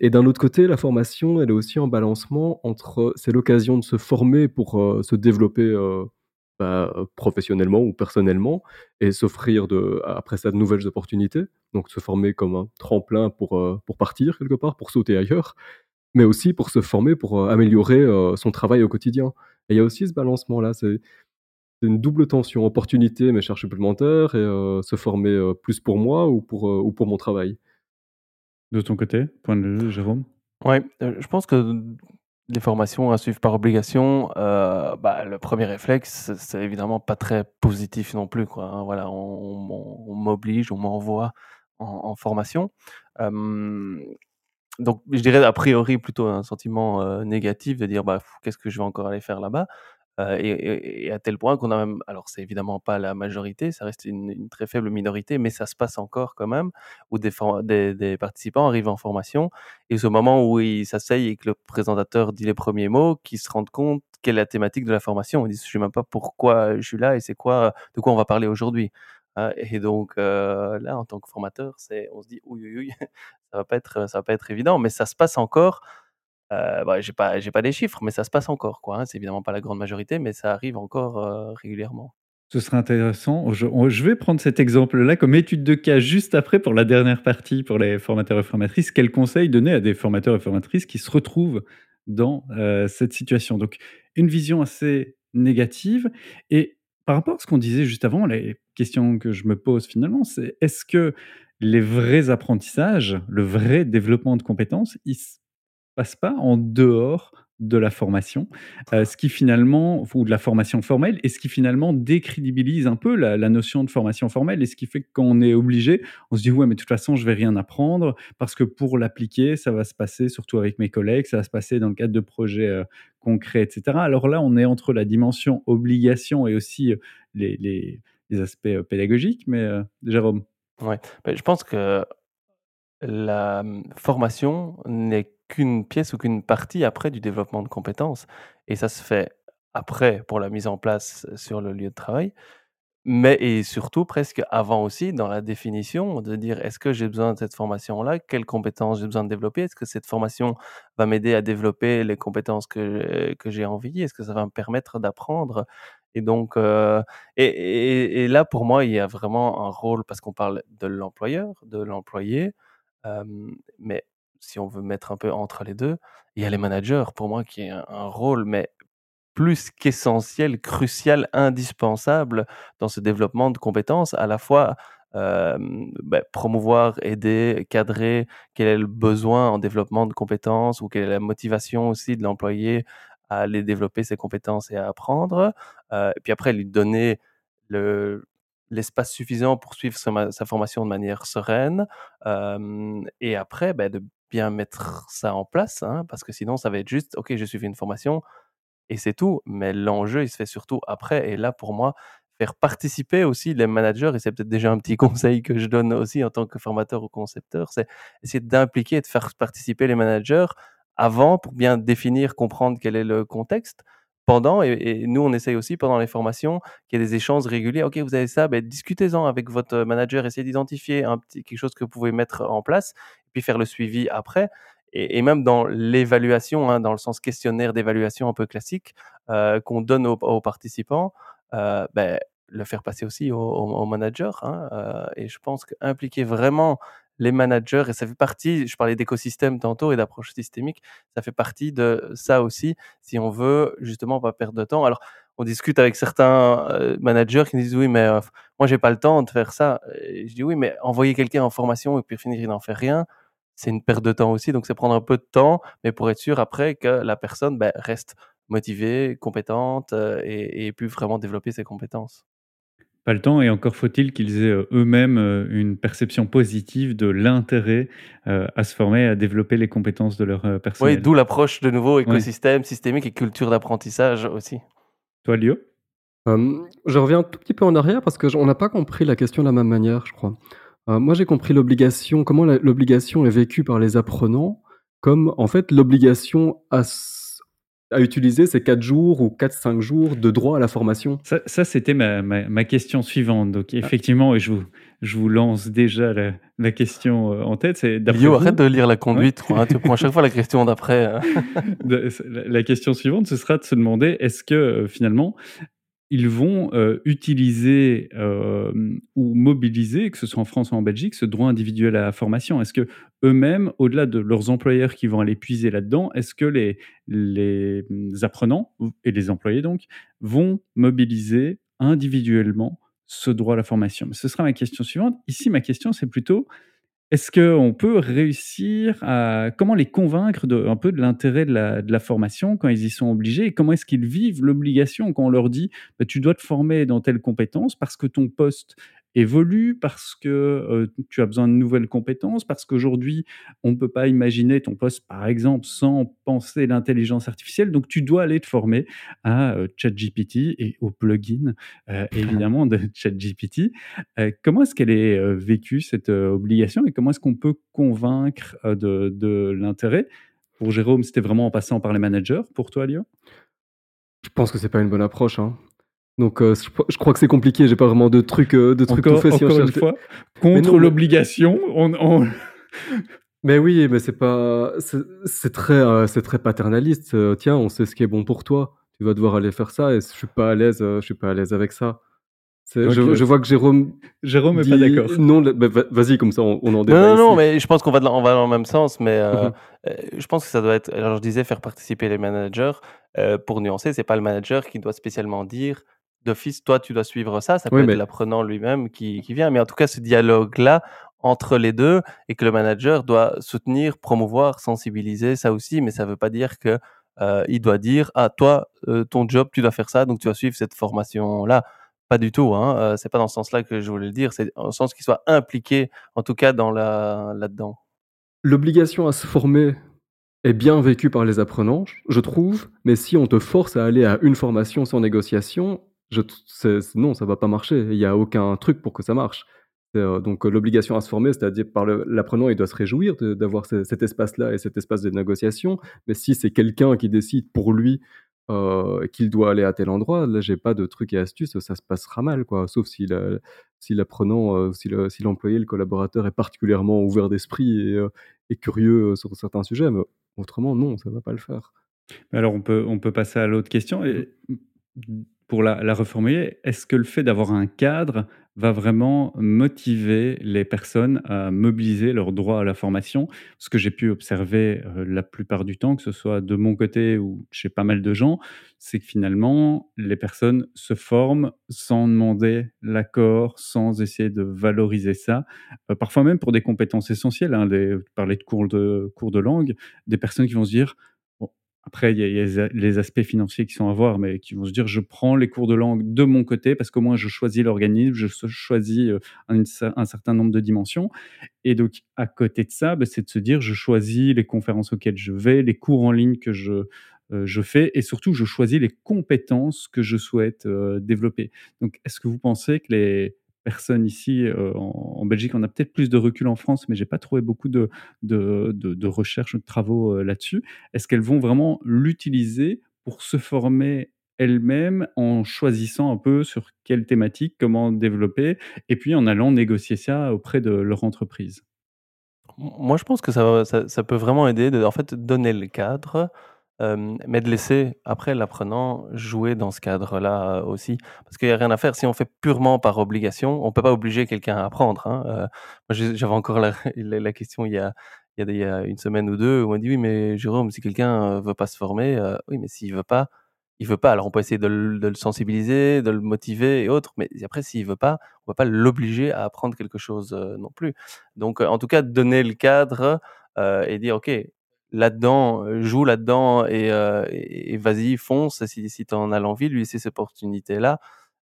et d'un autre côté, la formation, elle est aussi en balancement entre c'est l'occasion de se former pour, heu, se développer, heu, bah, professionnellement ou personnellement et s'offrir après ça, de nouvelles opportunités. Donc se former comme un tremplin pour, pour partir quelque part, pour sauter ailleurs, mais aussi pour se former pour, améliorer, son travail au quotidien et il y a aussi ce balancement-là, une double tension, opportunité mais charge supplémentaire et heu, se former, heu, plus pour moi ou pour, heu, ou pour mon travail. De ton côté, point de vue, Jérôme? Ouais, heu, je pense que les formations à suivre par obligation, bah, le premier réflexe, c'est évidemment pas très positif non plus, quoi, hein. Voilà, on on m'en on m'oblige, on m'envoie en en formation. Donc je dirais a priori plutôt un sentiment, négatif de dire: «Bah, qu'est-ce que je vais encore aller faire là-bas?» Heu et à tel point qu'on a même alors c'est évidemment pas la majorité, ça reste une très faible minorité, mais ça se passe encore quand même, où des participants arrivent en formation et au moment où ils s'asseyent et que le présentateur dit les premiers mots, qu'ils se rendent compte quelle est la thématique de la formation. Ils disent: «Je sais même pas pourquoi je suis là et c'est quoi, de quoi on va parler aujourd'hui?» heu et donc heu, là, en tant que formateur, on se dit: «Ouh, ouh, ouh, [laughs] ça va va pas être évident», mais ça se passe encore. Heu, bah, j'ai pas j'ai pas les chiffres, mais ça se passe encore, quoi, hein. C'est évidemment pas la grande majorité, mais ça arrive encore, heu, régulièrement. Ce serait intéressant. Je vais prendre cet exemple-là comme étude de cas juste après pour la dernière partie, pour les formateurs et formatrices. Quels conseils donner à des formateurs et formatrices qui se retrouvent dans, heu, cette situation? Donc une vision assez négative et par rapport à ce qu'on disait juste avant, les questions que je me pose finalement, c'est est-ce que les vrais apprentissages, le vrai développement de compétences, il se passe pas en dehors de la formation, heu, ce qui finalement ou de la formation formelle et ce qui finalement décrédibilise un peu la la notion de formation formelle et ce qui fait que quand on est obligé, on se dit: «Ouais, mais de toute façon, je vais rien apprendre parce que pour l'appliquer, ça va se passer surtout avec mes collègues, ça va se passer dans le cadre de projets, heu, concrets et cetera». Alors là, on est entre la dimension obligation et aussi, heu, les les les aspects, pédagogiques, mais Jérôme? Ouais, beh, je pense que la, formation n'est qu'une pièce ou qu'une partie après du développement de compétences et ça se fait après pour la mise en place sur le lieu de travail, mais et surtout presque avant aussi dans la définition de dire: «Est-ce que j'ai besoin de cette formation-là? Quelles compétences j'ai besoin de développer? Est-ce que cette formation va m'aider à développer les compétences que que j'ai envie? Est-ce que ça va me permettre d'apprendre?» et donc et là pour moi il y a vraiment un rôle parce qu'on parle de l'employeur, de l'employé, mais si on veut mettre un peu entre les 2, il y a les managers pour moi qui est un rôle mais plus qu'essentiel, crucial, indispensable dans ce développement de compétences, à la fois, bah, promouvoir, aider, cadrer, quel est le besoin en développement de compétences ou quelle est la motivation aussi de l'employé à aller développer ses compétences et à apprendre, et puis après lui donner le l'espace suffisant pour suivre sa ma sa formation de manière sereine, et après, bah, de bien mettre ça en place, hein, parce que sinon ça va être juste: «OK, j'ai suivi une formation, et c'est tout. Mais l'enjeu, il se fait surtout après. Et là, pour moi, faire participer aussi les managers, et c'est peut-être déjà un petit [laughs] conseil que je donne aussi en tant que formateur ou concepteur, c'est essayer d'impliquer et de faire participer les managers avant pour bien définir, comprendre quel est le contexte. Pendant, et, nous, on essaye aussi pendant les formations qu'il y ait des échanges réguliers. OK, vous avez ça, ben, discutez-en avec votre manager, essayez d'identifier quelque chose que vous pouvez mettre en place, puis faire le suivi après et, même dans l'évaluation, hein, dans le sens questionnaire d'évaluation un peu classique euh, qu'on donne aux, participants, euh, ben, le faire passer aussi aux, managers. Hein, euh, et je pense qu'impliquer vraiment les managers, et ça fait partie, je parlais d'écosystème tantôt et d'approche systémique, ça fait partie de ça aussi, si on veut justement pas perdre de temps. Alors, on discute avec certains managers qui disent oui, mais moi j'ai pas le temps de faire ça. Je dis oui, mais envoyer quelqu'un en formation et puis finir il n'en fait rien, c'est une perte de temps aussi. Donc, c'est prendre un peu de temps, mais pour être sûr après que la personne ben, reste motivée, compétente euh, et, et, puisse vraiment développer ses compétences. Pas le temps, et encore faut-il qu'ils aient euh, eux-mêmes euh, une perception positive de l'intérêt à se former, à développer les compétences de leur personnel. Oui, d'où l'approche de nouveau écosystème, systémique et culture d'apprentissage aussi. Toi, Lio? Je reviens un tout petit peu en arrière parce qu'on n'a pas compris la question de la même manière, je crois. Euh, moi, j'ai compris l'obligation comment l'obligation est vécue par les apprenants comme, en fait, l'obligation à à utiliser ces 4 jours ou 4-5 jours de droit à la formation. Ça c'était ma ma question suivante. Donc ah. effectivement, je vous je vous lance déjà la la question, euh, en tête, c'est Yo, arrête de lire la conduite, hein, tu prends à chaque fois la question d'après, hein. [laughs] la question suivante, ce sera de se demander, est-ce que, euh, finalement, ils vont euh, utiliser euh, ou mobiliser, que ce soit en France ou en Belgique, ce droit individuel à la formation. Est-ce que eux-mêmes, au-delà de leurs employeurs qui vont aller puiser là-dedans, est-ce que les, les apprenants et les employés donc vont mobiliser individuellement ce droit à la formation? Ce sera ma question suivante. Ici, ma question, c'est plutôt est-ce qu'on peut réussir à comment les convaincre de un peu de l'intérêt de la formation quand ils y sont obligés? Comment est-ce qu'ils vivent l'obligation quand on leur dit: «Bah, tu dois te former dans telle compétence parce que ton poste évolue, parce que euh, tu as besoin de nouvelles compétences, parce qu'aujourd'hui, on ne peut pas imaginer ton poste, par exemple, sans penser l'intelligence artificielle. Donc, tu dois aller te former à euh, ChatGPT et au plugin, euh, évidemment, de [laughs] ChatGPT. comment est-ce qu'elle est vécue, cette obligation, et comment est-ce qu'on peut convaincre de, de l'intérêt? Pour Jérôme, c'était vraiment en passant par les managers. Pour toi, Lio Je pense que c'est pas une bonne approche. Hein. Donc, euh, je, crois que c'est compliqué. J'ai pas vraiment de trucs, euh, de trucs encore, tout faits. une fois, contre l'obligation, on, Mais oui, mais c'est pas, c'est très, euh, c'est très paternaliste. tiens, on sait ce qui est bon pour toi. Tu vas devoir aller faire ça, et je suis pas à l'aise. je suis pas à l'aise avec ça. Je, vois que Jérôme. Jérôme est pas d'accord. Non, bah, vas-y, comme ça, on, en débat. Non, non, non, mais je pense qu'on va, on va dans le même sens. Mais mhm. je pense que ça doit être. Alors, je disais faire participer les managers. pour nuancer, c'est pas le manager qui doit spécialement dire d'office, toi, tu dois suivre ça. Ça peut être l'apprenant lui-même qui, qui, vient. Mais en tout cas, ce dialogue-là entre les deux et que le manager doit soutenir, promouvoir, sensibiliser, ça aussi. Mais ça ne veut pas dire que euh, il doit dire ah toi, euh, ton job, tu dois faire ça, donc tu vas suivre cette formation-là. Pas du tout. Hein. Euh, c'est pas dans ce sens-là que je voulais le dire. C'est dans sens qu'il soit impliqué, en tout cas, dans la là-dedans. L'obligation à se former est bien vécue par les apprenants, je trouve, mais si on te force à aller à une formation sans négociation, je non, ça va pas marcher. Il y a aucun truc pour que ça marche. C'est, donc l'obligation à se former, c'est-à-dire par l'apprenant, il doit se réjouir d'avoir ce cet espace-là et cet espace de négociation. Mais si c'est quelqu'un qui décide pour lui, heu, qu'il doit aller à tel endroit, là, j'ai pas de trucs et astuces, ça se passera mal, quoi. Sauf si l'apprenant, si le si l'employé, le collaborateur est particulièrement ouvert d'esprit et curieux sur certains sujets, mais autrement, non, ça va pas le faire. Alors on peut on peut passer à l'autre question Mmh et pour la la reformuler, est-ce que le fait d'avoir un cadre va vraiment motiver les personnes à mobiliser leur droit à la formation? Ce que j'ai pu observer, heu, la plupart du temps, que ce soit de mon côté ou chez pas mal de gens, c'est que finalement, les personnes se forment sans demander l'accord, sans essayer de valoriser ça. Heu, parfois même pour des compétences essentielles, hein, parler de cours de cours de langue, des personnes qui vont se dire: après il y a les aspects financiers qui sont à voir, mais qui vont se dire: «Je prends les cours de langue de mon côté parce qu'au moins je choisis l'organisme, je choisis, heu, un cer un certain nombre de dimensions» et donc à côté de ça, bah, c'est de se dire: «Je choisis les conférences auxquelles je vais, les cours en ligne que je, heu, je fais et surtout je choisis les compétences que je souhaite, heu, développer». Donc est-ce que vous pensez que les personnes ici, heu, en Belgique, on a peut-être plus de recul en France, mais j'ai pas trouvé beaucoup de de de recherches ou de travaux, heu, là-dessus. Est-ce qu'elles vont vraiment l'utiliser pour se former elles-mêmes en choisissant un peu sur quelle thématique, comment développer et puis en allant négocier ça auprès de leur entreprise? Moi, je pense que ça ça peut vraiment aider de en fait, donner le cadre, hem, mais de laisser après l'apprenant jouer dans ce cadre-là, heu, aussi. Parce qu'il y a rien à faire. Si on fait purement par obligation, on peut pas obliger quelqu'un à apprendre, hein, j'ai j'avais encore [laughs] la question il y a il y a 1 semaine ou 2 où on m'a dit: «Oui, mais Jérôme, si quelqu'un, heu, veut pas se former», oui, mais s'il veut pas, il veut pas. Alors on peut essayer de le sensibiliser, de le motiver et autres, mais après s'il veut pas, on va pas l'obliger à apprendre quelque chose, non plus. Donc, en tout cas, donner le cadre, et dire: «OK, là-dedans, heu, joue là-dedans et et vas-y, fonce si si tu en as l'envie», lui laisser cette opportunité-là.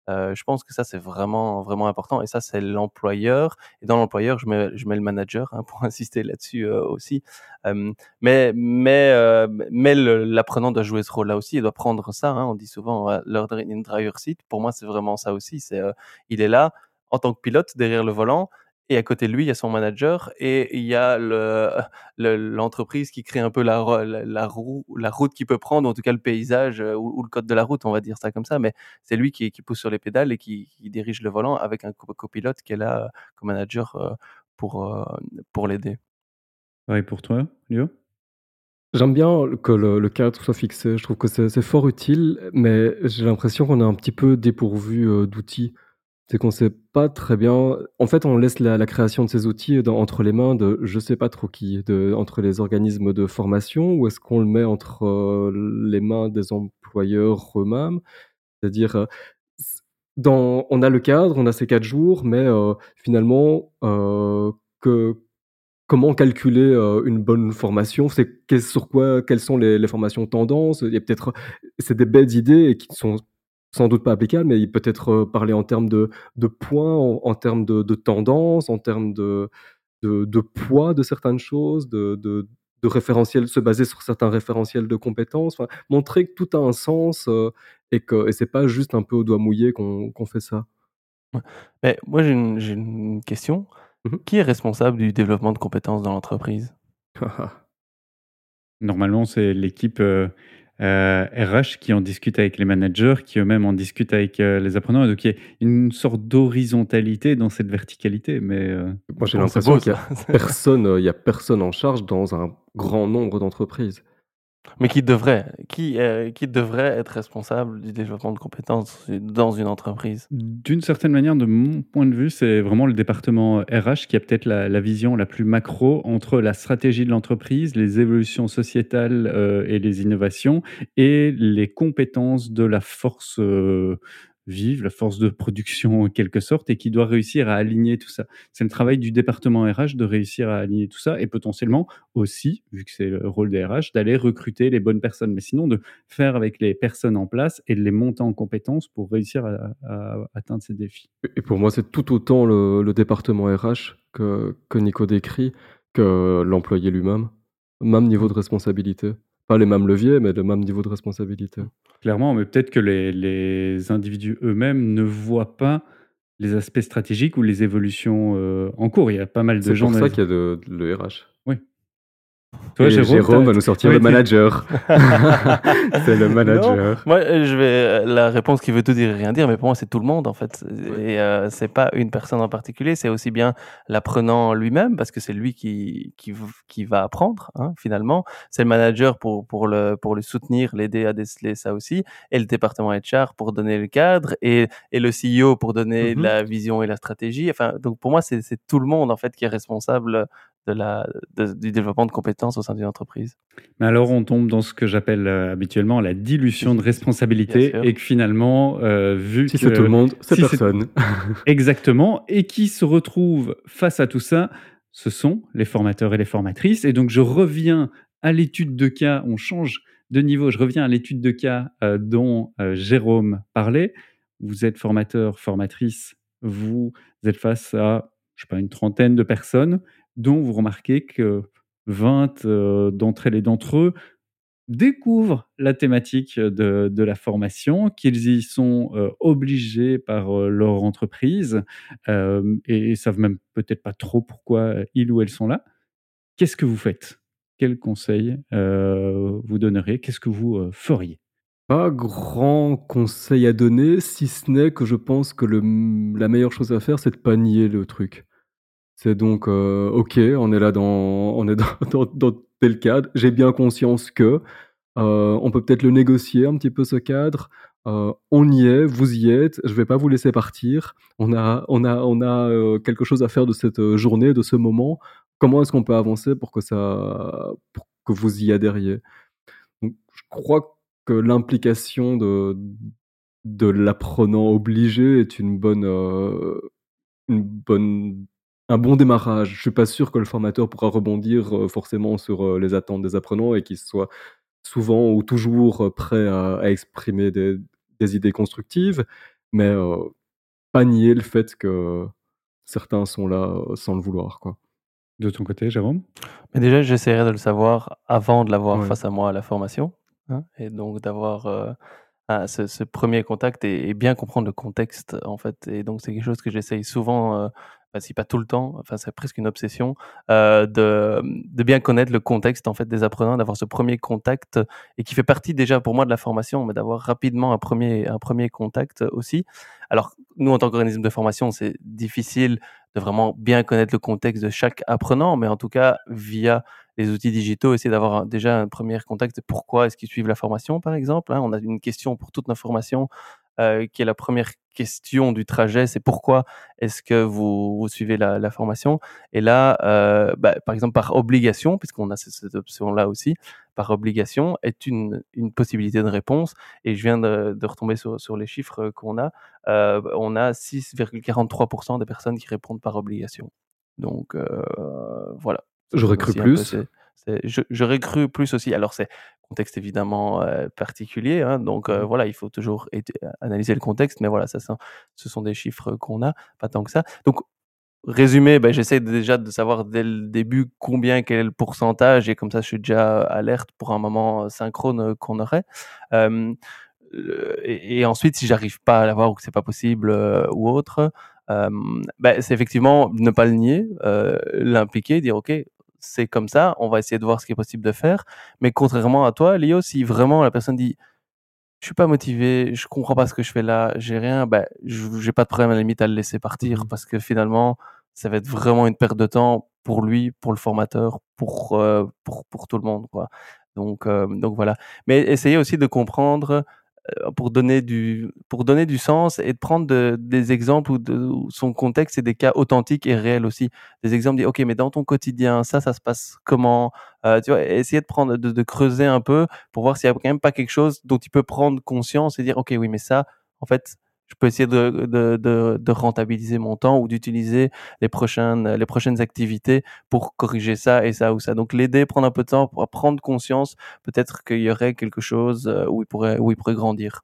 Heu, je pense que ça, c'est vraiment, vraiment important et ça, c'est l'employeur et dans l'employeur, je mets je mets le manager, hein, [laughs] pour insister là-dessus, aussi. Mais mais mais l'apprenant doit jouer ce rôle-là aussi. Il doit prendre ça, hein, on dit souvent, learning in driver seat. Pour moi, c'est vraiment ça aussi. Il est là en tant que pilote derrière le volant et à côté de lui, il y a son manager et il y a le [laughs] le l'entreprise qui crée un peu la ro la la roue la route qu'il peut prendre, en tout cas le paysage, heu, ou ou le code de la route, on va dire ça comme ça. Mais c'est lui qui qui pousse sur les pédales et qui qui dirige le volant avec un co copilote qui est là, heu, comme manager, heu, pour, pour l'aider. Ouais, pour toi, Léo? J'aime bien que le le cadre soit fixé. Je trouve que c'est fort utile, mais j'ai l'impression qu'on est un petit peu dépourvu, d'outils. C'est qu'on sait pas très bien en fait, on laisse la création de ces outils entre les mains de je sais pas trop qui, entre les organismes de formation ou est-ce qu'on le met entre, heu, les mains des employeurs eux-mêmes? C'est-à-dire, dans on a le cadre, on a ces 4 jours, mais heu, finalement, comment calculer, une bonne formation? C'est sur quoi quelles sont les formations tendances? C'est des belles idées et qui ne sont sans doute pas applicables, mais il peut-être, heu, parler en termes de de points, en en termes de de tendances, en termes de de de poids de certaines choses, de de de référentiels, se baser sur certains référentiels de compétences, enfin, montrer que tout a un sens, heu, et que et c'est pas juste un peu au doigt mouillé qu'on fait ça. Ouais. Mais moi, j'ai une question. Mmh mh. Qui est responsable du développement de compétences dans l'entreprise? [laughs] Normalement, c'est l'équipe, heu, RH qui en discute avec les managers, qui eux-mêmes en discutent avec, heu, les apprenants et donc il y a une sorte d'horizontalité dans cette verticalité, mais heu Moi, j'ai l'impression qu'il y ça! a personne, il y a personne en charge dans un grand nombre d'entreprises. Mais qui devrait? Qui, heu, qui devrait être responsable du développement de compétences dans une entreprise? D'une certaine manière, de mon point de vue, c'est vraiment le département RH qui a peut-être la vision la plus macro entre la stratégie de l'entreprise, les évolutions sociétales, heu, et les innovations et les compétences de la force, vive, la force de production en quelque sorte et qui doit réussir à aligner tout ça. C'est le travail du département RH de réussir à aligner tout ça et potentiellement aussi, vu que c'est le rôle des RH, d'aller recruter les bonnes personnes. Mais sinon de faire avec les personnes en place et de les monter en compétences pour réussir à atteindre ces défis. Et pour moi, c'est tout autant le le département RH que que Nico décrit, que l'employé lui-même. Même niveau de responsabilité. Pas les mêmes leviers, mais le même niveau de responsabilité. Clairement, mais peut-être que les les individus eux-mêmes ne voient pas les aspects stratégiques ou les évolutions, heu, en cours. Il y a pas mal de C'est gens pour dans ça qu'il y a de de l'ERH. Oui. Toi, Jérôme, va nous sortir oui, le manager. [laughs] C'est le Non, manager. moi, je vais la réponse qui veut tout dire et rien dire, mais pour moi, c'est tout le monde, en fait et heu, c'est pas une personne en particulier, c'est aussi bien l'apprenant lui-même parce que c'est lui qui qui va apprendre, hein, finalement. C'est le manager pour pour le pour le soutenir, l'aider à déceler ça aussi et le département HR pour donner le cadre et et le CEO pour donner Mmh la vision et la stratégie. Enfin, donc pour moi, c'est tout le monde, en fait, qui est responsable, de la de du développement de compétences au sein d'une entreprise. Mais alors on tombe dans ce que j'appelle, heu, habituellement la dilution de responsabilité et que finalement, heu, vu Si c'est tout le que monde, c'est si c'est personne. [laughs] exactement. Et qui se retrouve face à tout ça, ce sont les formateurs et les formatrices. Et donc je reviens à l'étude de cas, on change de niveau, je reviens à l'étude de cas, heu, dont, heu, Jérôme parlait. Vous êtes formateur, formatrice, vous êtes face à, je sais pas, une trentaine de personnes dont vous remarquez que 20, heu, d'entre elles et d'entre eux découvrent la thématique, de de la formation, qu'ils y sont, heu, obligés par, leur entreprise, et savent même peut-être pas trop pourquoi, ils ou elles sont là. Qu'est-ce que vous faites? Quels conseils, vous donneriez? Qu'est-ce que vous, feriez? Pas grand conseil à donner, si ce n'est que je pense que la meilleure chose à faire, c'est de pas nier le truc. C'est donc, heu, OK, on est là dans on est dans [laughs] dans tel cadre. J'ai bien conscience que, heu, on peut peut-être le négocier un petit peu ce cadre. Heu, on y est, vous y êtes, je vais pas vous laisser partir. On a on a on a, quelque chose à faire de cette, journée, de ce moment. Comment est-ce qu'on peut avancer pour que ça pour que vous y adhériez? Donc je crois que l'implication de de l'apprenant obligé est une bonne, une bonne un bon démarrage. Je suis pas sûr que le formateur pourra rebondir, heu, forcément sur, heu, les attentes des apprenants et qu'il soit souvent ou toujours, heu, prêt à à exprimer des des idées constructives, mais, pas nier le fait que certains sont là, sans le vouloir, quoi. De ton côté, Jérôme? Mais déjà, j'essaierai de le savoir avant de l'avoir Ouais. face à moi à la formation, hein et donc d'avoir, ah, ce ce 1 contact et et bien comprendre le contexte, en fait et donc c'est quelque chose que j'essaye souvent, si pas tout le temps, enfin, c'est presque une obsession, heu, de, bien connaître le contexte, en fait, des apprenants, d'avoir ce 1er contact et qui fait partie déjà pour moi de la formation, mais d'avoir rapidement un 1er un 1er contact aussi. Alors, nous, en tant qu'organisme de formation, c'est difficile de vraiment bien connaître le contexte de chaque apprenant, mais en tout cas, via les outils digitaux, essayer d'avoir déjà un 1er contact. Pourquoi est-ce qu'ils suivent la formation, par exemple, hein? On a une question pour toutes nos formations, heu, qui est la 1re question du trajet, c'est: «Pourquoi est-ce que vous vous suivez la la formation?» et là, heu, bah, par exemple, par obligation, puisqu'on a ce cette option-là aussi, par obligation est une une possibilité de réponse et je viens de de retomber sur sur les chiffres, qu'on a, heu, on a 6,43 % des personnes qui répondent par obligation. Donc, voilà, J'aurais cru plus. J'aurais cru plus aussi. Alors c'est contexte évidemment, heu, particulier, hein, donc, heu, Mmh mh. voilà, il faut toujours étu analyser le contexte, mais voilà, ça ce sont des chiffres qu'on a, pas tant que ça. Donc, résumé, bah, j'essaie déjà de savoir dès le début combien, quel est le pourcentage et comme ça, je suis déjà alerte pour un moment synchrone, qu'on aurait. Et et ensuite, si j'arrive pas à l'avoir ou que c'est pas possible, ou autre, bah, c'est effectivement ne pas le nier, l'impliquer, dire: «OK, c'est comme ça, on va essayer de voir ce qui est possible de faire». Mais contrairement à toi, Léo, si vraiment la personne dit: «Je suis pas motivé, je comprends pas ce que je fais là, j'ai rien», j j'ai pas de problème à la limite à le laisser Mmh partir mh. parce que finalement, ça va être vraiment une perte de temps pour lui, pour le formateur, pour, heu, pour pour tout le monde, quoi. Donc, hem, donc voilà. Mais essayer aussi de comprendre, pour donner du pour donner du sens et de prendre de des exemples ou de ou son contexte et des cas authentiques et réels aussi. Des exemples, dire: «OK, mais dans ton quotidien, ça, ça se passe comment?» heu, tu vois? Essayer de prendre de de creuser un peu pour voir s'il y a quand même pas quelque chose dont il peut prendre conscience et dire: «OK, oui, mais ça, en fait, je peux essayer de de rentabiliser mon temps ou d'utiliser les prochaines les prochaines activités pour corriger ça et ça ou ça». Donc l'aider, prendre un peu de temps pour prendre conscience, peut-être qu'il y aurait quelque chose, heu, où il pourrait où il pourrait grandir.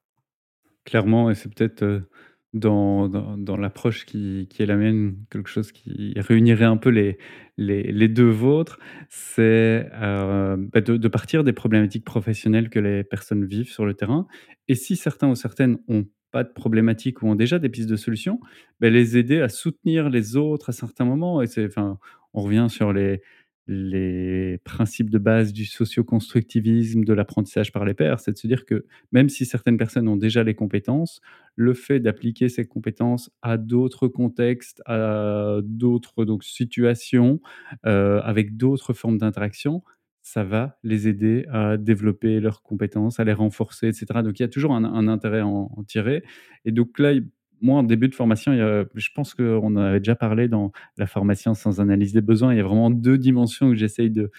Clairement et c'est peut-être, heu, dans dans l'approche qui qui est la mienne, quelque chose qui réunirait un peu les les les 2 vôtres. C'est, heu, bah, de partir des problématiques professionnelles que les personnes vivent sur le terrain et si certains ou certaines ont pas de problématique ou ont déjà des pistes de solutions, beh, les aider à soutenir les autres à certains moments et c'est enfin, on revient sur les les principes de base du socio-constructivisme, de l'apprentissage par les pairs. C'est de se dire que même si certaines personnes ont déjà les compétences, le fait d'appliquer ces compétences à d'autres contextes, à d'autres situations, heu, avec d'autres formes d'interaction, ça va les aider à développer leurs compétences, à les renforcer et cetera. Donc il y a toujours un intérêt à en tirer et donc là, moi, en début de formation, je pense qu'on avait déjà parlé dans la formation sans analyse des besoins. Il y a vraiment 2 dimensions que j'essaye de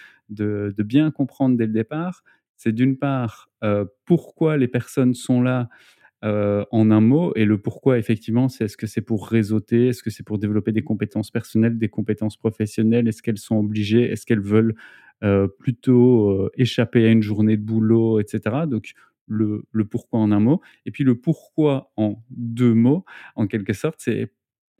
bien comprendre dès le départ. C'est d'une part, heu, pourquoi les personnes sont là, heu, en un mot et le pourquoi effectivement, c'est est-ce que c'est pour réseauter? Est-ce que c'est pour développer des compétences personnelles, des compétences professionnelles? Est-ce qu'elles sont obligées? Est-ce qu'elles veulent, plutôt, heu, échapper à une journée de boulot et cetera? Donc le pourquoi en un mot et puis le pourquoi en 2 mots, en quelque sorte, c'est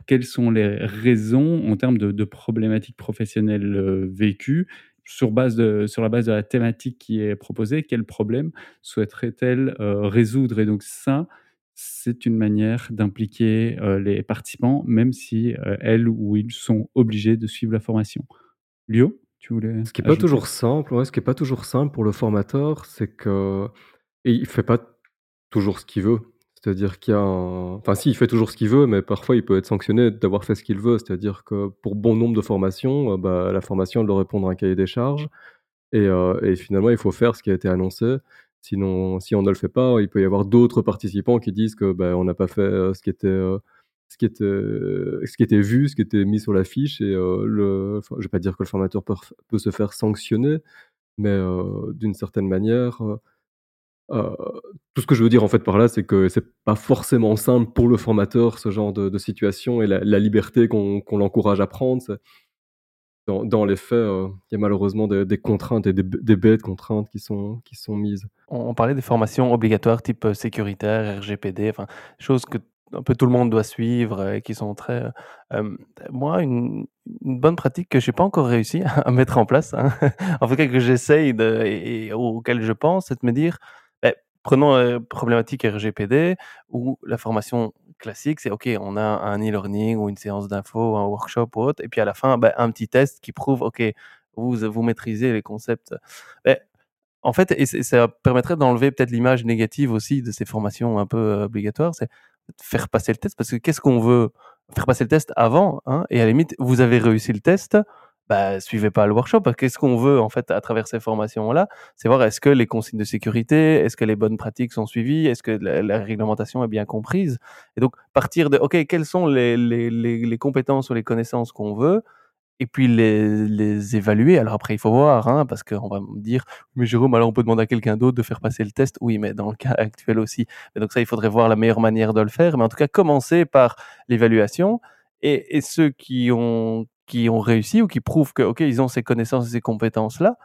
quelles sont les raisons en termes de problématiques professionnelles, heu, vécues sur base de sur la base de la thématique qui est proposée, quel problème souhaiterait-elle, résoudre? Et donc ça, c'est une manière d'impliquer, les participants, même si, elles ou ils sont obligés de suivre la formation. Lio, tu voulais Ce qui est pas toujours simple, ouais, ce qui est pas toujours simple pour le formateur, c'est que et il fait pas toujours ce qu'il veut. C'est-à-dire qu'il y a un enfin si, il fait toujours ce qu'il veut, mais parfois il peut être sanctionné d'avoir fait ce qu'il veut. C'est-à-dire que pour bon nombre de formations, heu, bah, la formation doit répondre à un cahier des charges et heu et finalement il faut faire ce qui a été annoncé. Sinon, si on ne le fait pas, il peut y avoir d'autres participants qui disent que, bah, on n'a pas fait, heu, ce qui était, ce qui était, ce qui était vu, ce qui était mis sur la fiche et heu, le je vais pas dire que le formateur peut se faire sanctionner, mais heu, d'une certaine manière, tout ce que je veux dire, en fait, par là, c'est que c'est pas forcément simple pour le formateur, ce genre de situation et la liberté qu'on l'encourage à prendre, dans les faits, il y a malheureusement des contraintes et des des bêtes contraintes qui sont qui sont mises. On parlait des formations obligatoires type, sécuritaire, RGPD, enfin, choses que un peu tout le monde doit suivre, et qui sont très, heu, hem, moi, une bonne pratique que j'ai pas encore réussi [laughs] à mettre en place, hein, [laughs] en tout cas que j'essaye et et auquel je pense, c'est de me dire, beh, prenons, heu, problématique RGPD où la formation classique, c'est OK, on a un e-learning ou une séance d'info, un workshop ou autre et puis à la fin, bah, un petit test qui prouve OK, vous vous maîtrisez les concepts. Beh, en fait et ça permettrait d'enlever peut-être l'image négative aussi de ces formations un peu, heu, obligatoires, c'est faire passer le test parce que qu'est-ce qu'on veut? Faire passer le test avant, hein et à la limite, vous avez réussi le test, bah, suivez pas le workshop. Qu'est-ce qu'on veut en fait à travers ces formations-là? C'est voir est-ce que les consignes de sécurité, est-ce que les bonnes pratiques sont suivies? Est-ce que la réglementation est bien comprise? Et donc partir de OK, quelles sont les les compétences ou les connaissances qu'on veut? Et puis les les évaluer. Alors après, il faut voir, hein, parce qu'on va me dire: «Mais Jérôme, alors on peut demander à quelqu'un d'autre de faire passer le test». Oui, mais dans le cas actuel aussi. Donc ça, il faudrait voir la meilleure manière de le faire. Mais en tout cas, commencer par l'évaluation et ceux qui ont qui ont réussi ou qui prouvent que, OK, ils ont ces connaissances et ces compétences-là,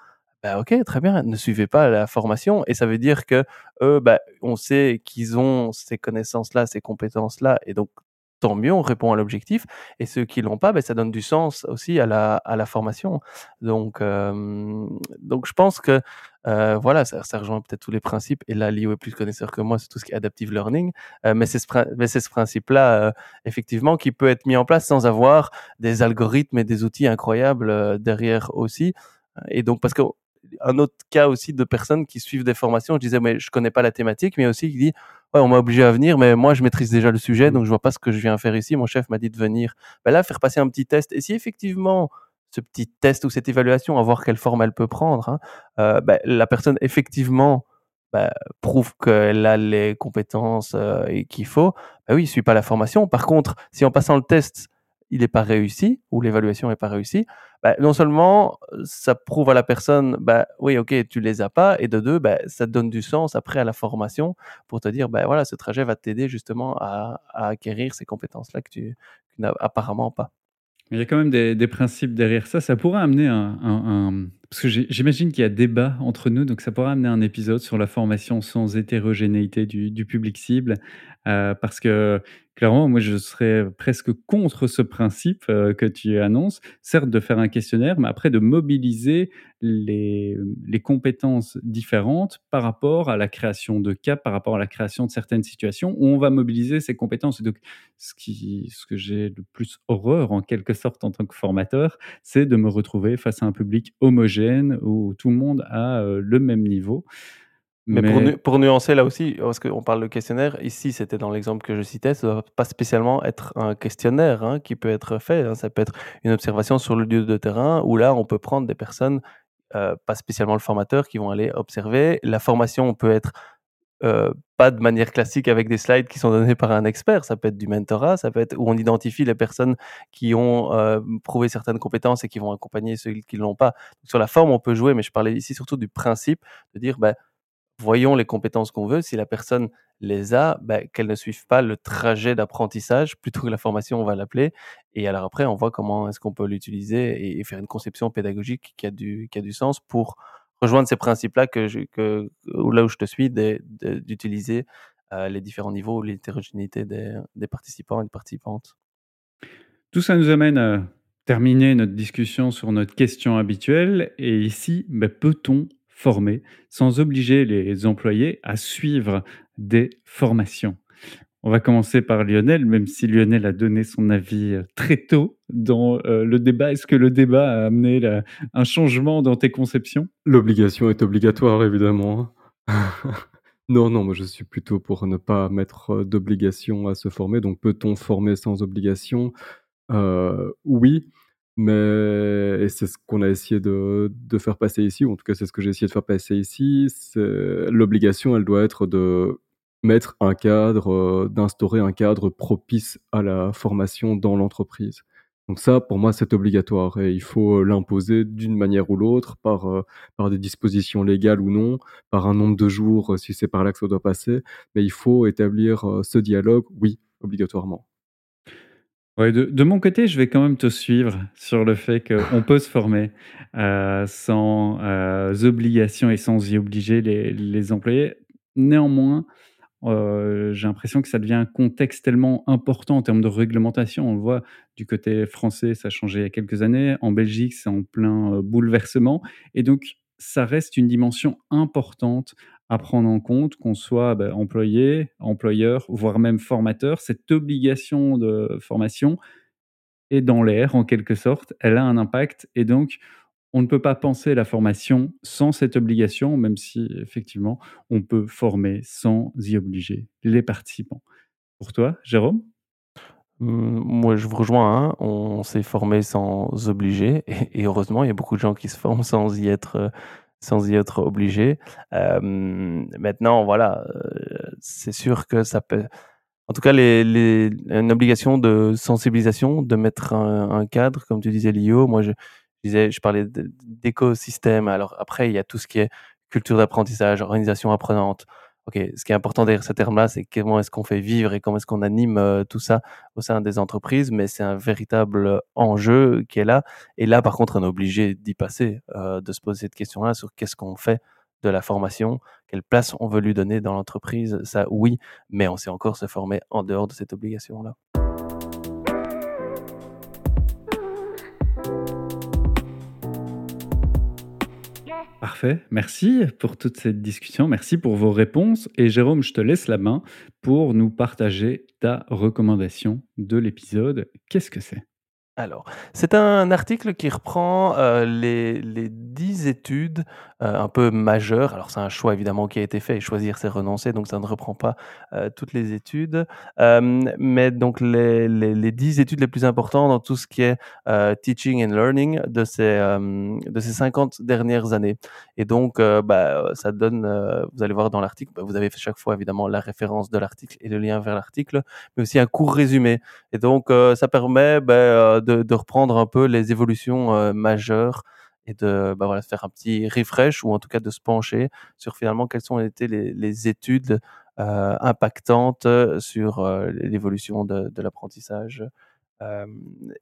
bah, OK, très bien, ne suivez pas la formation et ça veut dire qu'eux, bah, on sait qu'ils ont ces connaissances-là, ces compétences-là et donc tant mieux, on répond à l'objectif et ceux qui l'ont pas, beh, ça donne du sens aussi à la à la formation. Donc hem, donc je pense que, heu, voilà, ça rejoint peut-être tous les principes et là, Lio est plus connaisseur que moi sur tout ce qui est adaptive learning, heu, mais c'est ce ce principe-là, effectivement, qui peut être mis en place sans avoir des algorithmes et des outils incroyables, derrière aussi. Et donc parce qu'un autre cas aussi de personnes qui suivent des formations, je disais: «Mais je connais pas la thématique», mais aussi qui dit: «Ouais, on m'a obligé à venir, mais moi je maîtrise déjà le sujet, Mmh. donc je vois pas ce que je viens faire ici. Mon chef m'a dit de venir». Bah, là, faire passer un petit test et si effectivement ce petit test ou cette évaluation, à voir quelle forme elle peut prendre, hein, bah, la personne effectivement, bah, prouve qu'elle a les compétences, et qu'il faut, bah, oui, il suit pas la formation. Par contre, si en passant le test, il est pas réussi ou l'évaluation est pas réussie, bah, non seulement, ça prouve à la personne, bah, oui, OK, tu les as pas et de 2, bah, ça donne du sens après à la formation pour te dire, bah, voilà, ce trajet va t'aider justement à acquérir ces compétences-là que tu n'as apparemment pas. Il y a quand même des principes derrière ça. Ça pourrait amener un parce que j'imagine qu'il y a débat entre nous, donc ça pourrait amener un épisode sur la formation sans hétérogénéité du public cible. Heu, parce que Clairement, moi, je serais presque contre ce principe, heu, que tu annonces. Certes, de faire un questionnaire, mais après de mobiliser les, les compétences différentes par rapport à la création de cas, par rapport à la création de certaines situations où on va mobiliser ces compétences et donc ce qui ce que j'ai le plus horreur, en quelque sorte, en tant que formateur, c'est de me retrouver face à un public homogène où tout le monde a, heu, le même niveau. Mais pour nu Mais pour nuancer là aussi, parce qu'on parle de questionnaire, ici c'était dans l'exemple que je citais, ça doit pas spécialement être un questionnaire, hein, qui peut être fait, hein. Ça peut être une observation sur le lieu de terrain où là on peut prendre des personnes, heu, pas spécialement le formateur, qui vont aller observer. La formation peut être, heu, pas de manière classique avec des slides qui sont donnés par un expert, ça peut être du mentorat, ça peut être où on identifie les personnes qui ont, heu, prouvé certaines compétences et qui vont accompagner ceux qui l'ont pas. Sur la forme, on peut jouer, mais je parlais ici surtout du principe de dire, bah voyons les compétences qu'on veut. Si la personne les a, bah, qu'elle ne suive pas le trajet d'apprentissage plutôt que la formation, on va l'appeler. Et alors après, on voit comment est-ce qu'on peut l'utiliser et, faire une conception pédagogique qui a du, qui a du sens pour rejoindre ces principes-là que, là où je te suis, d'utiliser euh, les différents niveaux, l'hétérogénéité des, des participants et des participantes. tout ça nous amène à terminer notre discussion sur notre question habituelle. Et ici, bah, peut-on former sans obliger les employés à suivre des formations. On va commencer par Lionel, même si Lionel a donné son avis euh, très tôt dans euh, le débat. Est-ce que le débat a amené un changement dans tes conceptions? L'obligation est obligatoire, évidemment. [laughs] Non, non, moi je suis plutôt pour ne pas mettre euh, d'obligation à se former. Donc peut-on former sans obligation? Oui, mais c'est ce qu'on a essayé de faire passer ici, ou en tout cas, c'est ce que j'ai essayé de faire passer ici. l'obligation, elle doit être de mettre un cadre, euh, d'instaurer un cadre propice à la formation dans l'entreprise. Donc ça, pour moi, c'est obligatoire et il faut l'imposer d'une manière ou l'autre par, euh, par des dispositions légales ou non, par un nombre de jours, si c'est par là que ça doit passer, mais il faut établir, euh, ce dialogue, oui, obligatoirement. Ouais, de mon côté, je vais quand même te suivre sur le fait qu'on peut se former, euh, sans, euh, obligations et sans y obliger les employés. Néanmoins, heu, j'ai l'impression que ça devient un contexte tellement important en termes de réglementation. On le voit du côté français, ça a changé il y a quelques années. En Belgique, c'est en plein, heu, bouleversement et donc ça reste une dimension importante à prendre en compte, qu'on soit, bah, employé, employeur, voire même formateur. Cette obligation de formation est dans l'air en quelque sorte, elle a un impact et donc on ne peut pas penser la formation sans cette obligation, même si effectivement on peut former sans y obliger les participants. Pour toi, Jérôme? Mmh, moi, je vous rejoins, hein. On s'est formé sans obliger et heureusement, il y a beaucoup de gens qui se forment sans y être, heu, sans y être obligés. maintenant, voilà, heu, c'est sûr que ça peut en tout cas, les les une obligation de sensibilisation, de mettre un cadre, comme tu disais, Lio. Moi, je disais je parlais d'écosystème. Alors après, il y a tout ce qui est culture d'apprentissage, organisation apprenante. OK, ce qui est important derrière ce terme-là, c'est comment est-ce qu'on fait vivre et comment est-ce qu'on anime, heu, tout ça au sein des entreprises, mais c'est un véritable enjeu qui est là et là, par contre, on est obligé d'y passer, heu, de se poser cette question-là sur qu'est-ce qu'on fait de la formation, quelle place on veut lui donner dans l'entreprise, ça oui, mais on sait encore se former en dehors de cette obligation-là. Parfait, merci pour toute cette discussion, merci pour vos réponses et Jérôme, je te laisse la main pour nous partager ta recommandation de l'épisode. Qu'est-ce que c'est? Alors, c'est un article qui reprend, les 10 études, un peu majeures. Alors c'est un choix évidemment qui a été fait et choisir c'est renoncer, donc ça ne reprend pas, toutes les études. Mais donc les les les 10 études les plus importantes dans tout ce qui est, teaching and learning de ces, de ces 50 dernières années et donc bah, ça donne, vous allez voir dans l'article, bah, vous avez chaque fois évidemment la référence de l'article et le lien vers l'article, mais aussi un court résumé et donc ça permet, bah, heu, de, reprendre un peu les évolutions euh, majeures et de bah voilà, faire un petit refresh ou en tout cas de se pencher sur finalement quelles ont été les, les études euh, impactantes sur euh, l'évolution de, de l'apprentissage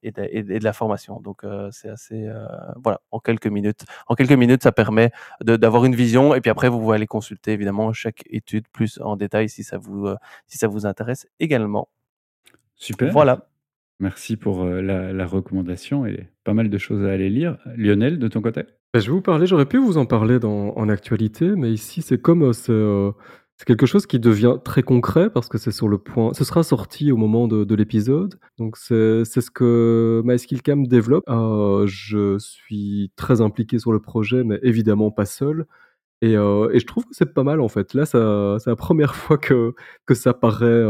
et, de, et, de, la formation. Donc c'est assez voilà en quelques minutes. En quelques minutes, ça permet d'avoir une vision et puis après vous pouvez aller consulter évidemment chaque étude plus en détail si ça vous si ça vous intéresse également. Super. Voilà. Merci pour euh, la, recommandation et pas mal de choses à aller lire. Lionel, de ton côté? Bah, je vais vous parler, j'aurais pu vous en parler en actualité, mais ici c'est comme, c'est, heu, c'est quelque chose qui devient très concret parce que c'est sur le point ce sera sorti au moment de de l'épisode, donc c'est ce que MySkillCam développe. Heu, je suis très impliqué sur le projet, mais évidemment pas seul et et je trouve que c'est pas mal en fait. Là, c'est la première [laughs] fois que que ça paraît,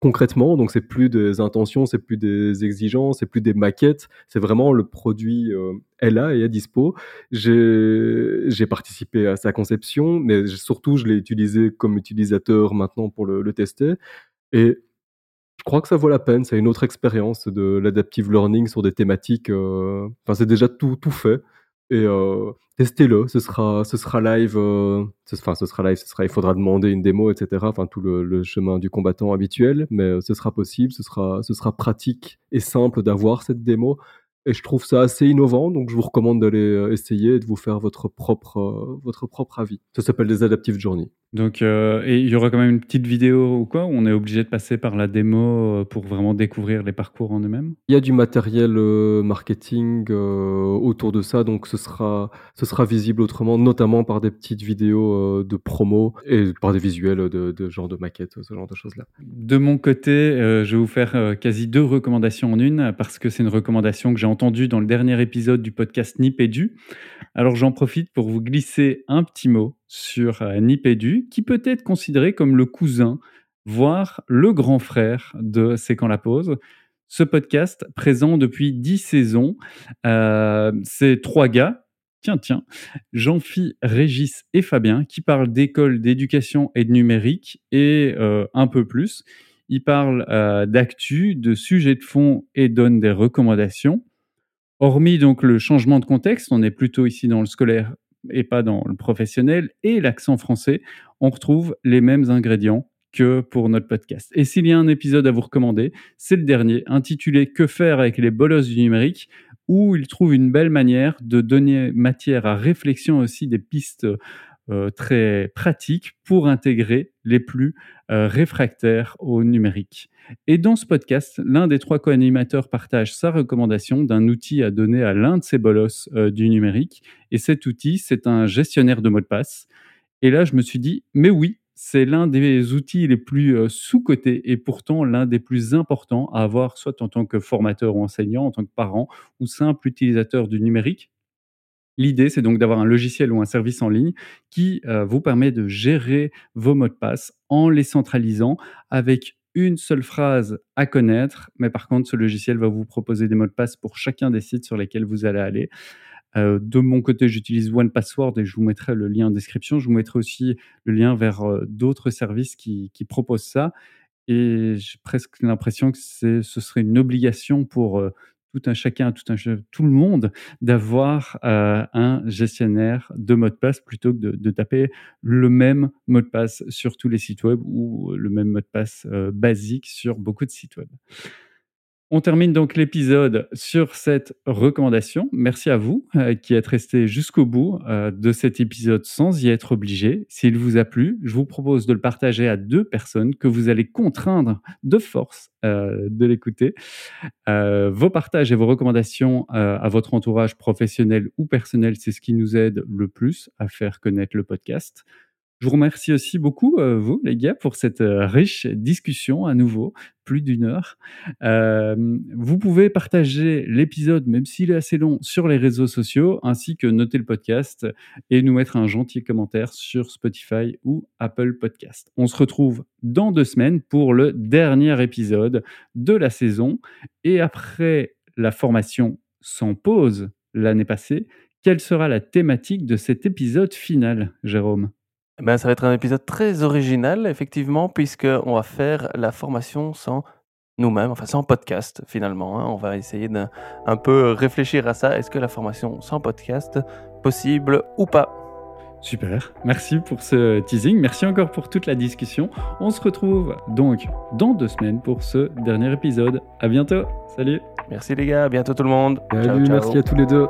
concrètement, donc c'est plus des intentions, c'est plus des exigences, c'est plus des maquettes, c'est vraiment le produit, heu, est là et est dispo. J'ai participé à sa conception, mais surtout je l'ai utilisé comme utilisateur maintenant pour le tester et je crois que ça vaut la peine. C'est une autre expérience de l'adaptive learning sur des thématiques, heu, enfin c'est déjà tout tout fait et heu, testez-le, ce sera ce sera live, heu, ce sera live, ce sera il faudra demander une démo et cetera, enfin tout le chemin du combattant habituel, mais heu, ce sera possible, ce sera ce sera pratique et simple d'avoir cette démo et je trouve ça assez innovant, donc je vous recommande d'aller, essayer et de vous faire votre propre, votre propre avis. Ça s'appelle des adaptive journey. Donc, euh, et il y aura quand même une petite vidéo ou quoi où on est obligé de passer par la démo euh, pour vraiment découvrir les parcours en eux-mêmes? Il y a du matériel, heu, marketing, autour de ça, donc ce sera ce sera visible autrement, notamment par des petites vidéos, de promo et par des visuels, de de genre de maquettes, ce genre de choses-là. De mon côté, euh, je vais vous faire euh, quasi deux recommandations en une parce que c'est une recommandation que j'ai entendue dans le dernier épisode du podcast Nipédu. Alors j'en profite pour vous glisser un petit mot sur euh, Nipédu, qui peut être considéré comme le cousin, voire le grand frère de C'est quand la pause. Ce podcast, présent depuis dix saisons, euh, c'est trois gars, tiens, tiens, Jean-Phi, Régis et Fabien, qui parlent d'école, d'éducation et de numérique, et euh, un peu plus. Ils parlent euh, d'actu, de sujets de fond et donnent des recommandations. Hormis donc le changement de contexte, on est plutôt ici dans le scolaire et pas dans le professionnel, et l'accent français, on retrouve les mêmes ingrédients que pour notre podcast. Et s'il y a un épisode à vous recommander, c'est le dernier, intitulé Que faire avec les bolosses du numérique, où il trouve une belle manière de donner matière à réflexion aussi des pistes euh, très pratiques pour intégrer les plus euh, réfractaires au numérique. Et dans ce podcast, l'un des trois co-animateurs partage sa recommandation d'un outil à donner à l'un de ses bolosses euh, du numérique. Et cet outil, c'est un gestionnaire de mots de passe. Et là, je me suis dit, mais oui, c'est l'un des outils les plus sous-cotés et pourtant l'un des plus importants à avoir, soit en tant que formateur ou enseignant, en tant que parent ou simple utilisateur du numérique. L'idée, c'est donc d'avoir un logiciel ou un service en ligne qui euh, vous permet de gérer vos mots de passe en les centralisant avec une seule phrase à connaître, mais par contre, ce logiciel va vous proposer des mots de passe pour chacun des sites sur lesquels vous allez aller. Euh, de mon côté, j'utilise One Password et je vous mettrai le lien en description. Je vous mettrai aussi le lien vers euh, d'autres services qui, proposent ça. Et j'ai presque l'impression que ce serait une obligation pour tout un chacun, tout, un, tout le monde, d'avoir euh, un gestionnaire de mot de passe plutôt que de, taper le même mot de passe sur tous les sites web ou le même mot de passe euh, basique sur beaucoup de sites web. On termine donc l'épisode sur cette recommandation. Merci à vous euh, qui êtes restés jusqu'au bout euh, de cet épisode sans y être obligé. S'il vous a plu, je vous propose de le partager à deux personnes que vous allez contraindre de force euh, de l'écouter. Vos partages et vos recommandations à votre entourage professionnel ou personnel, c'est ce qui nous aide le plus à faire connaître le podcast. Je vous remercie aussi beaucoup, euh, vous, les gars, pour cette euh, riche discussion à nouveau, plus d'une heure. Euh, vous pouvez partager l'épisode, même s'il est assez long, sur les réseaux sociaux, ainsi que noter le podcast et nous mettre un gentil commentaire sur Spotify ou Apple Podcast. On se retrouve dans deux semaines pour le dernier épisode de la saison. Et après la formation sans pause l'année passée, quelle sera la thématique de cet épisode final, Jérôme? Ben, ça va être un épisode très original, effectivement, puisqu'on va faire la formation sans nous-mêmes, enfin sans podcast finalement. hein. On va essayer d'un un peu réfléchir à ça. Est-ce que la formation sans podcast, possible ou pas? Super, merci pour ce teasing, merci encore pour toute la discussion. On se retrouve donc dans deux semaines pour ce dernier épisode. À bientôt, salut Merci les gars, à bientôt tout le monde. Salut, ciao, ciao. merci à tous les deux.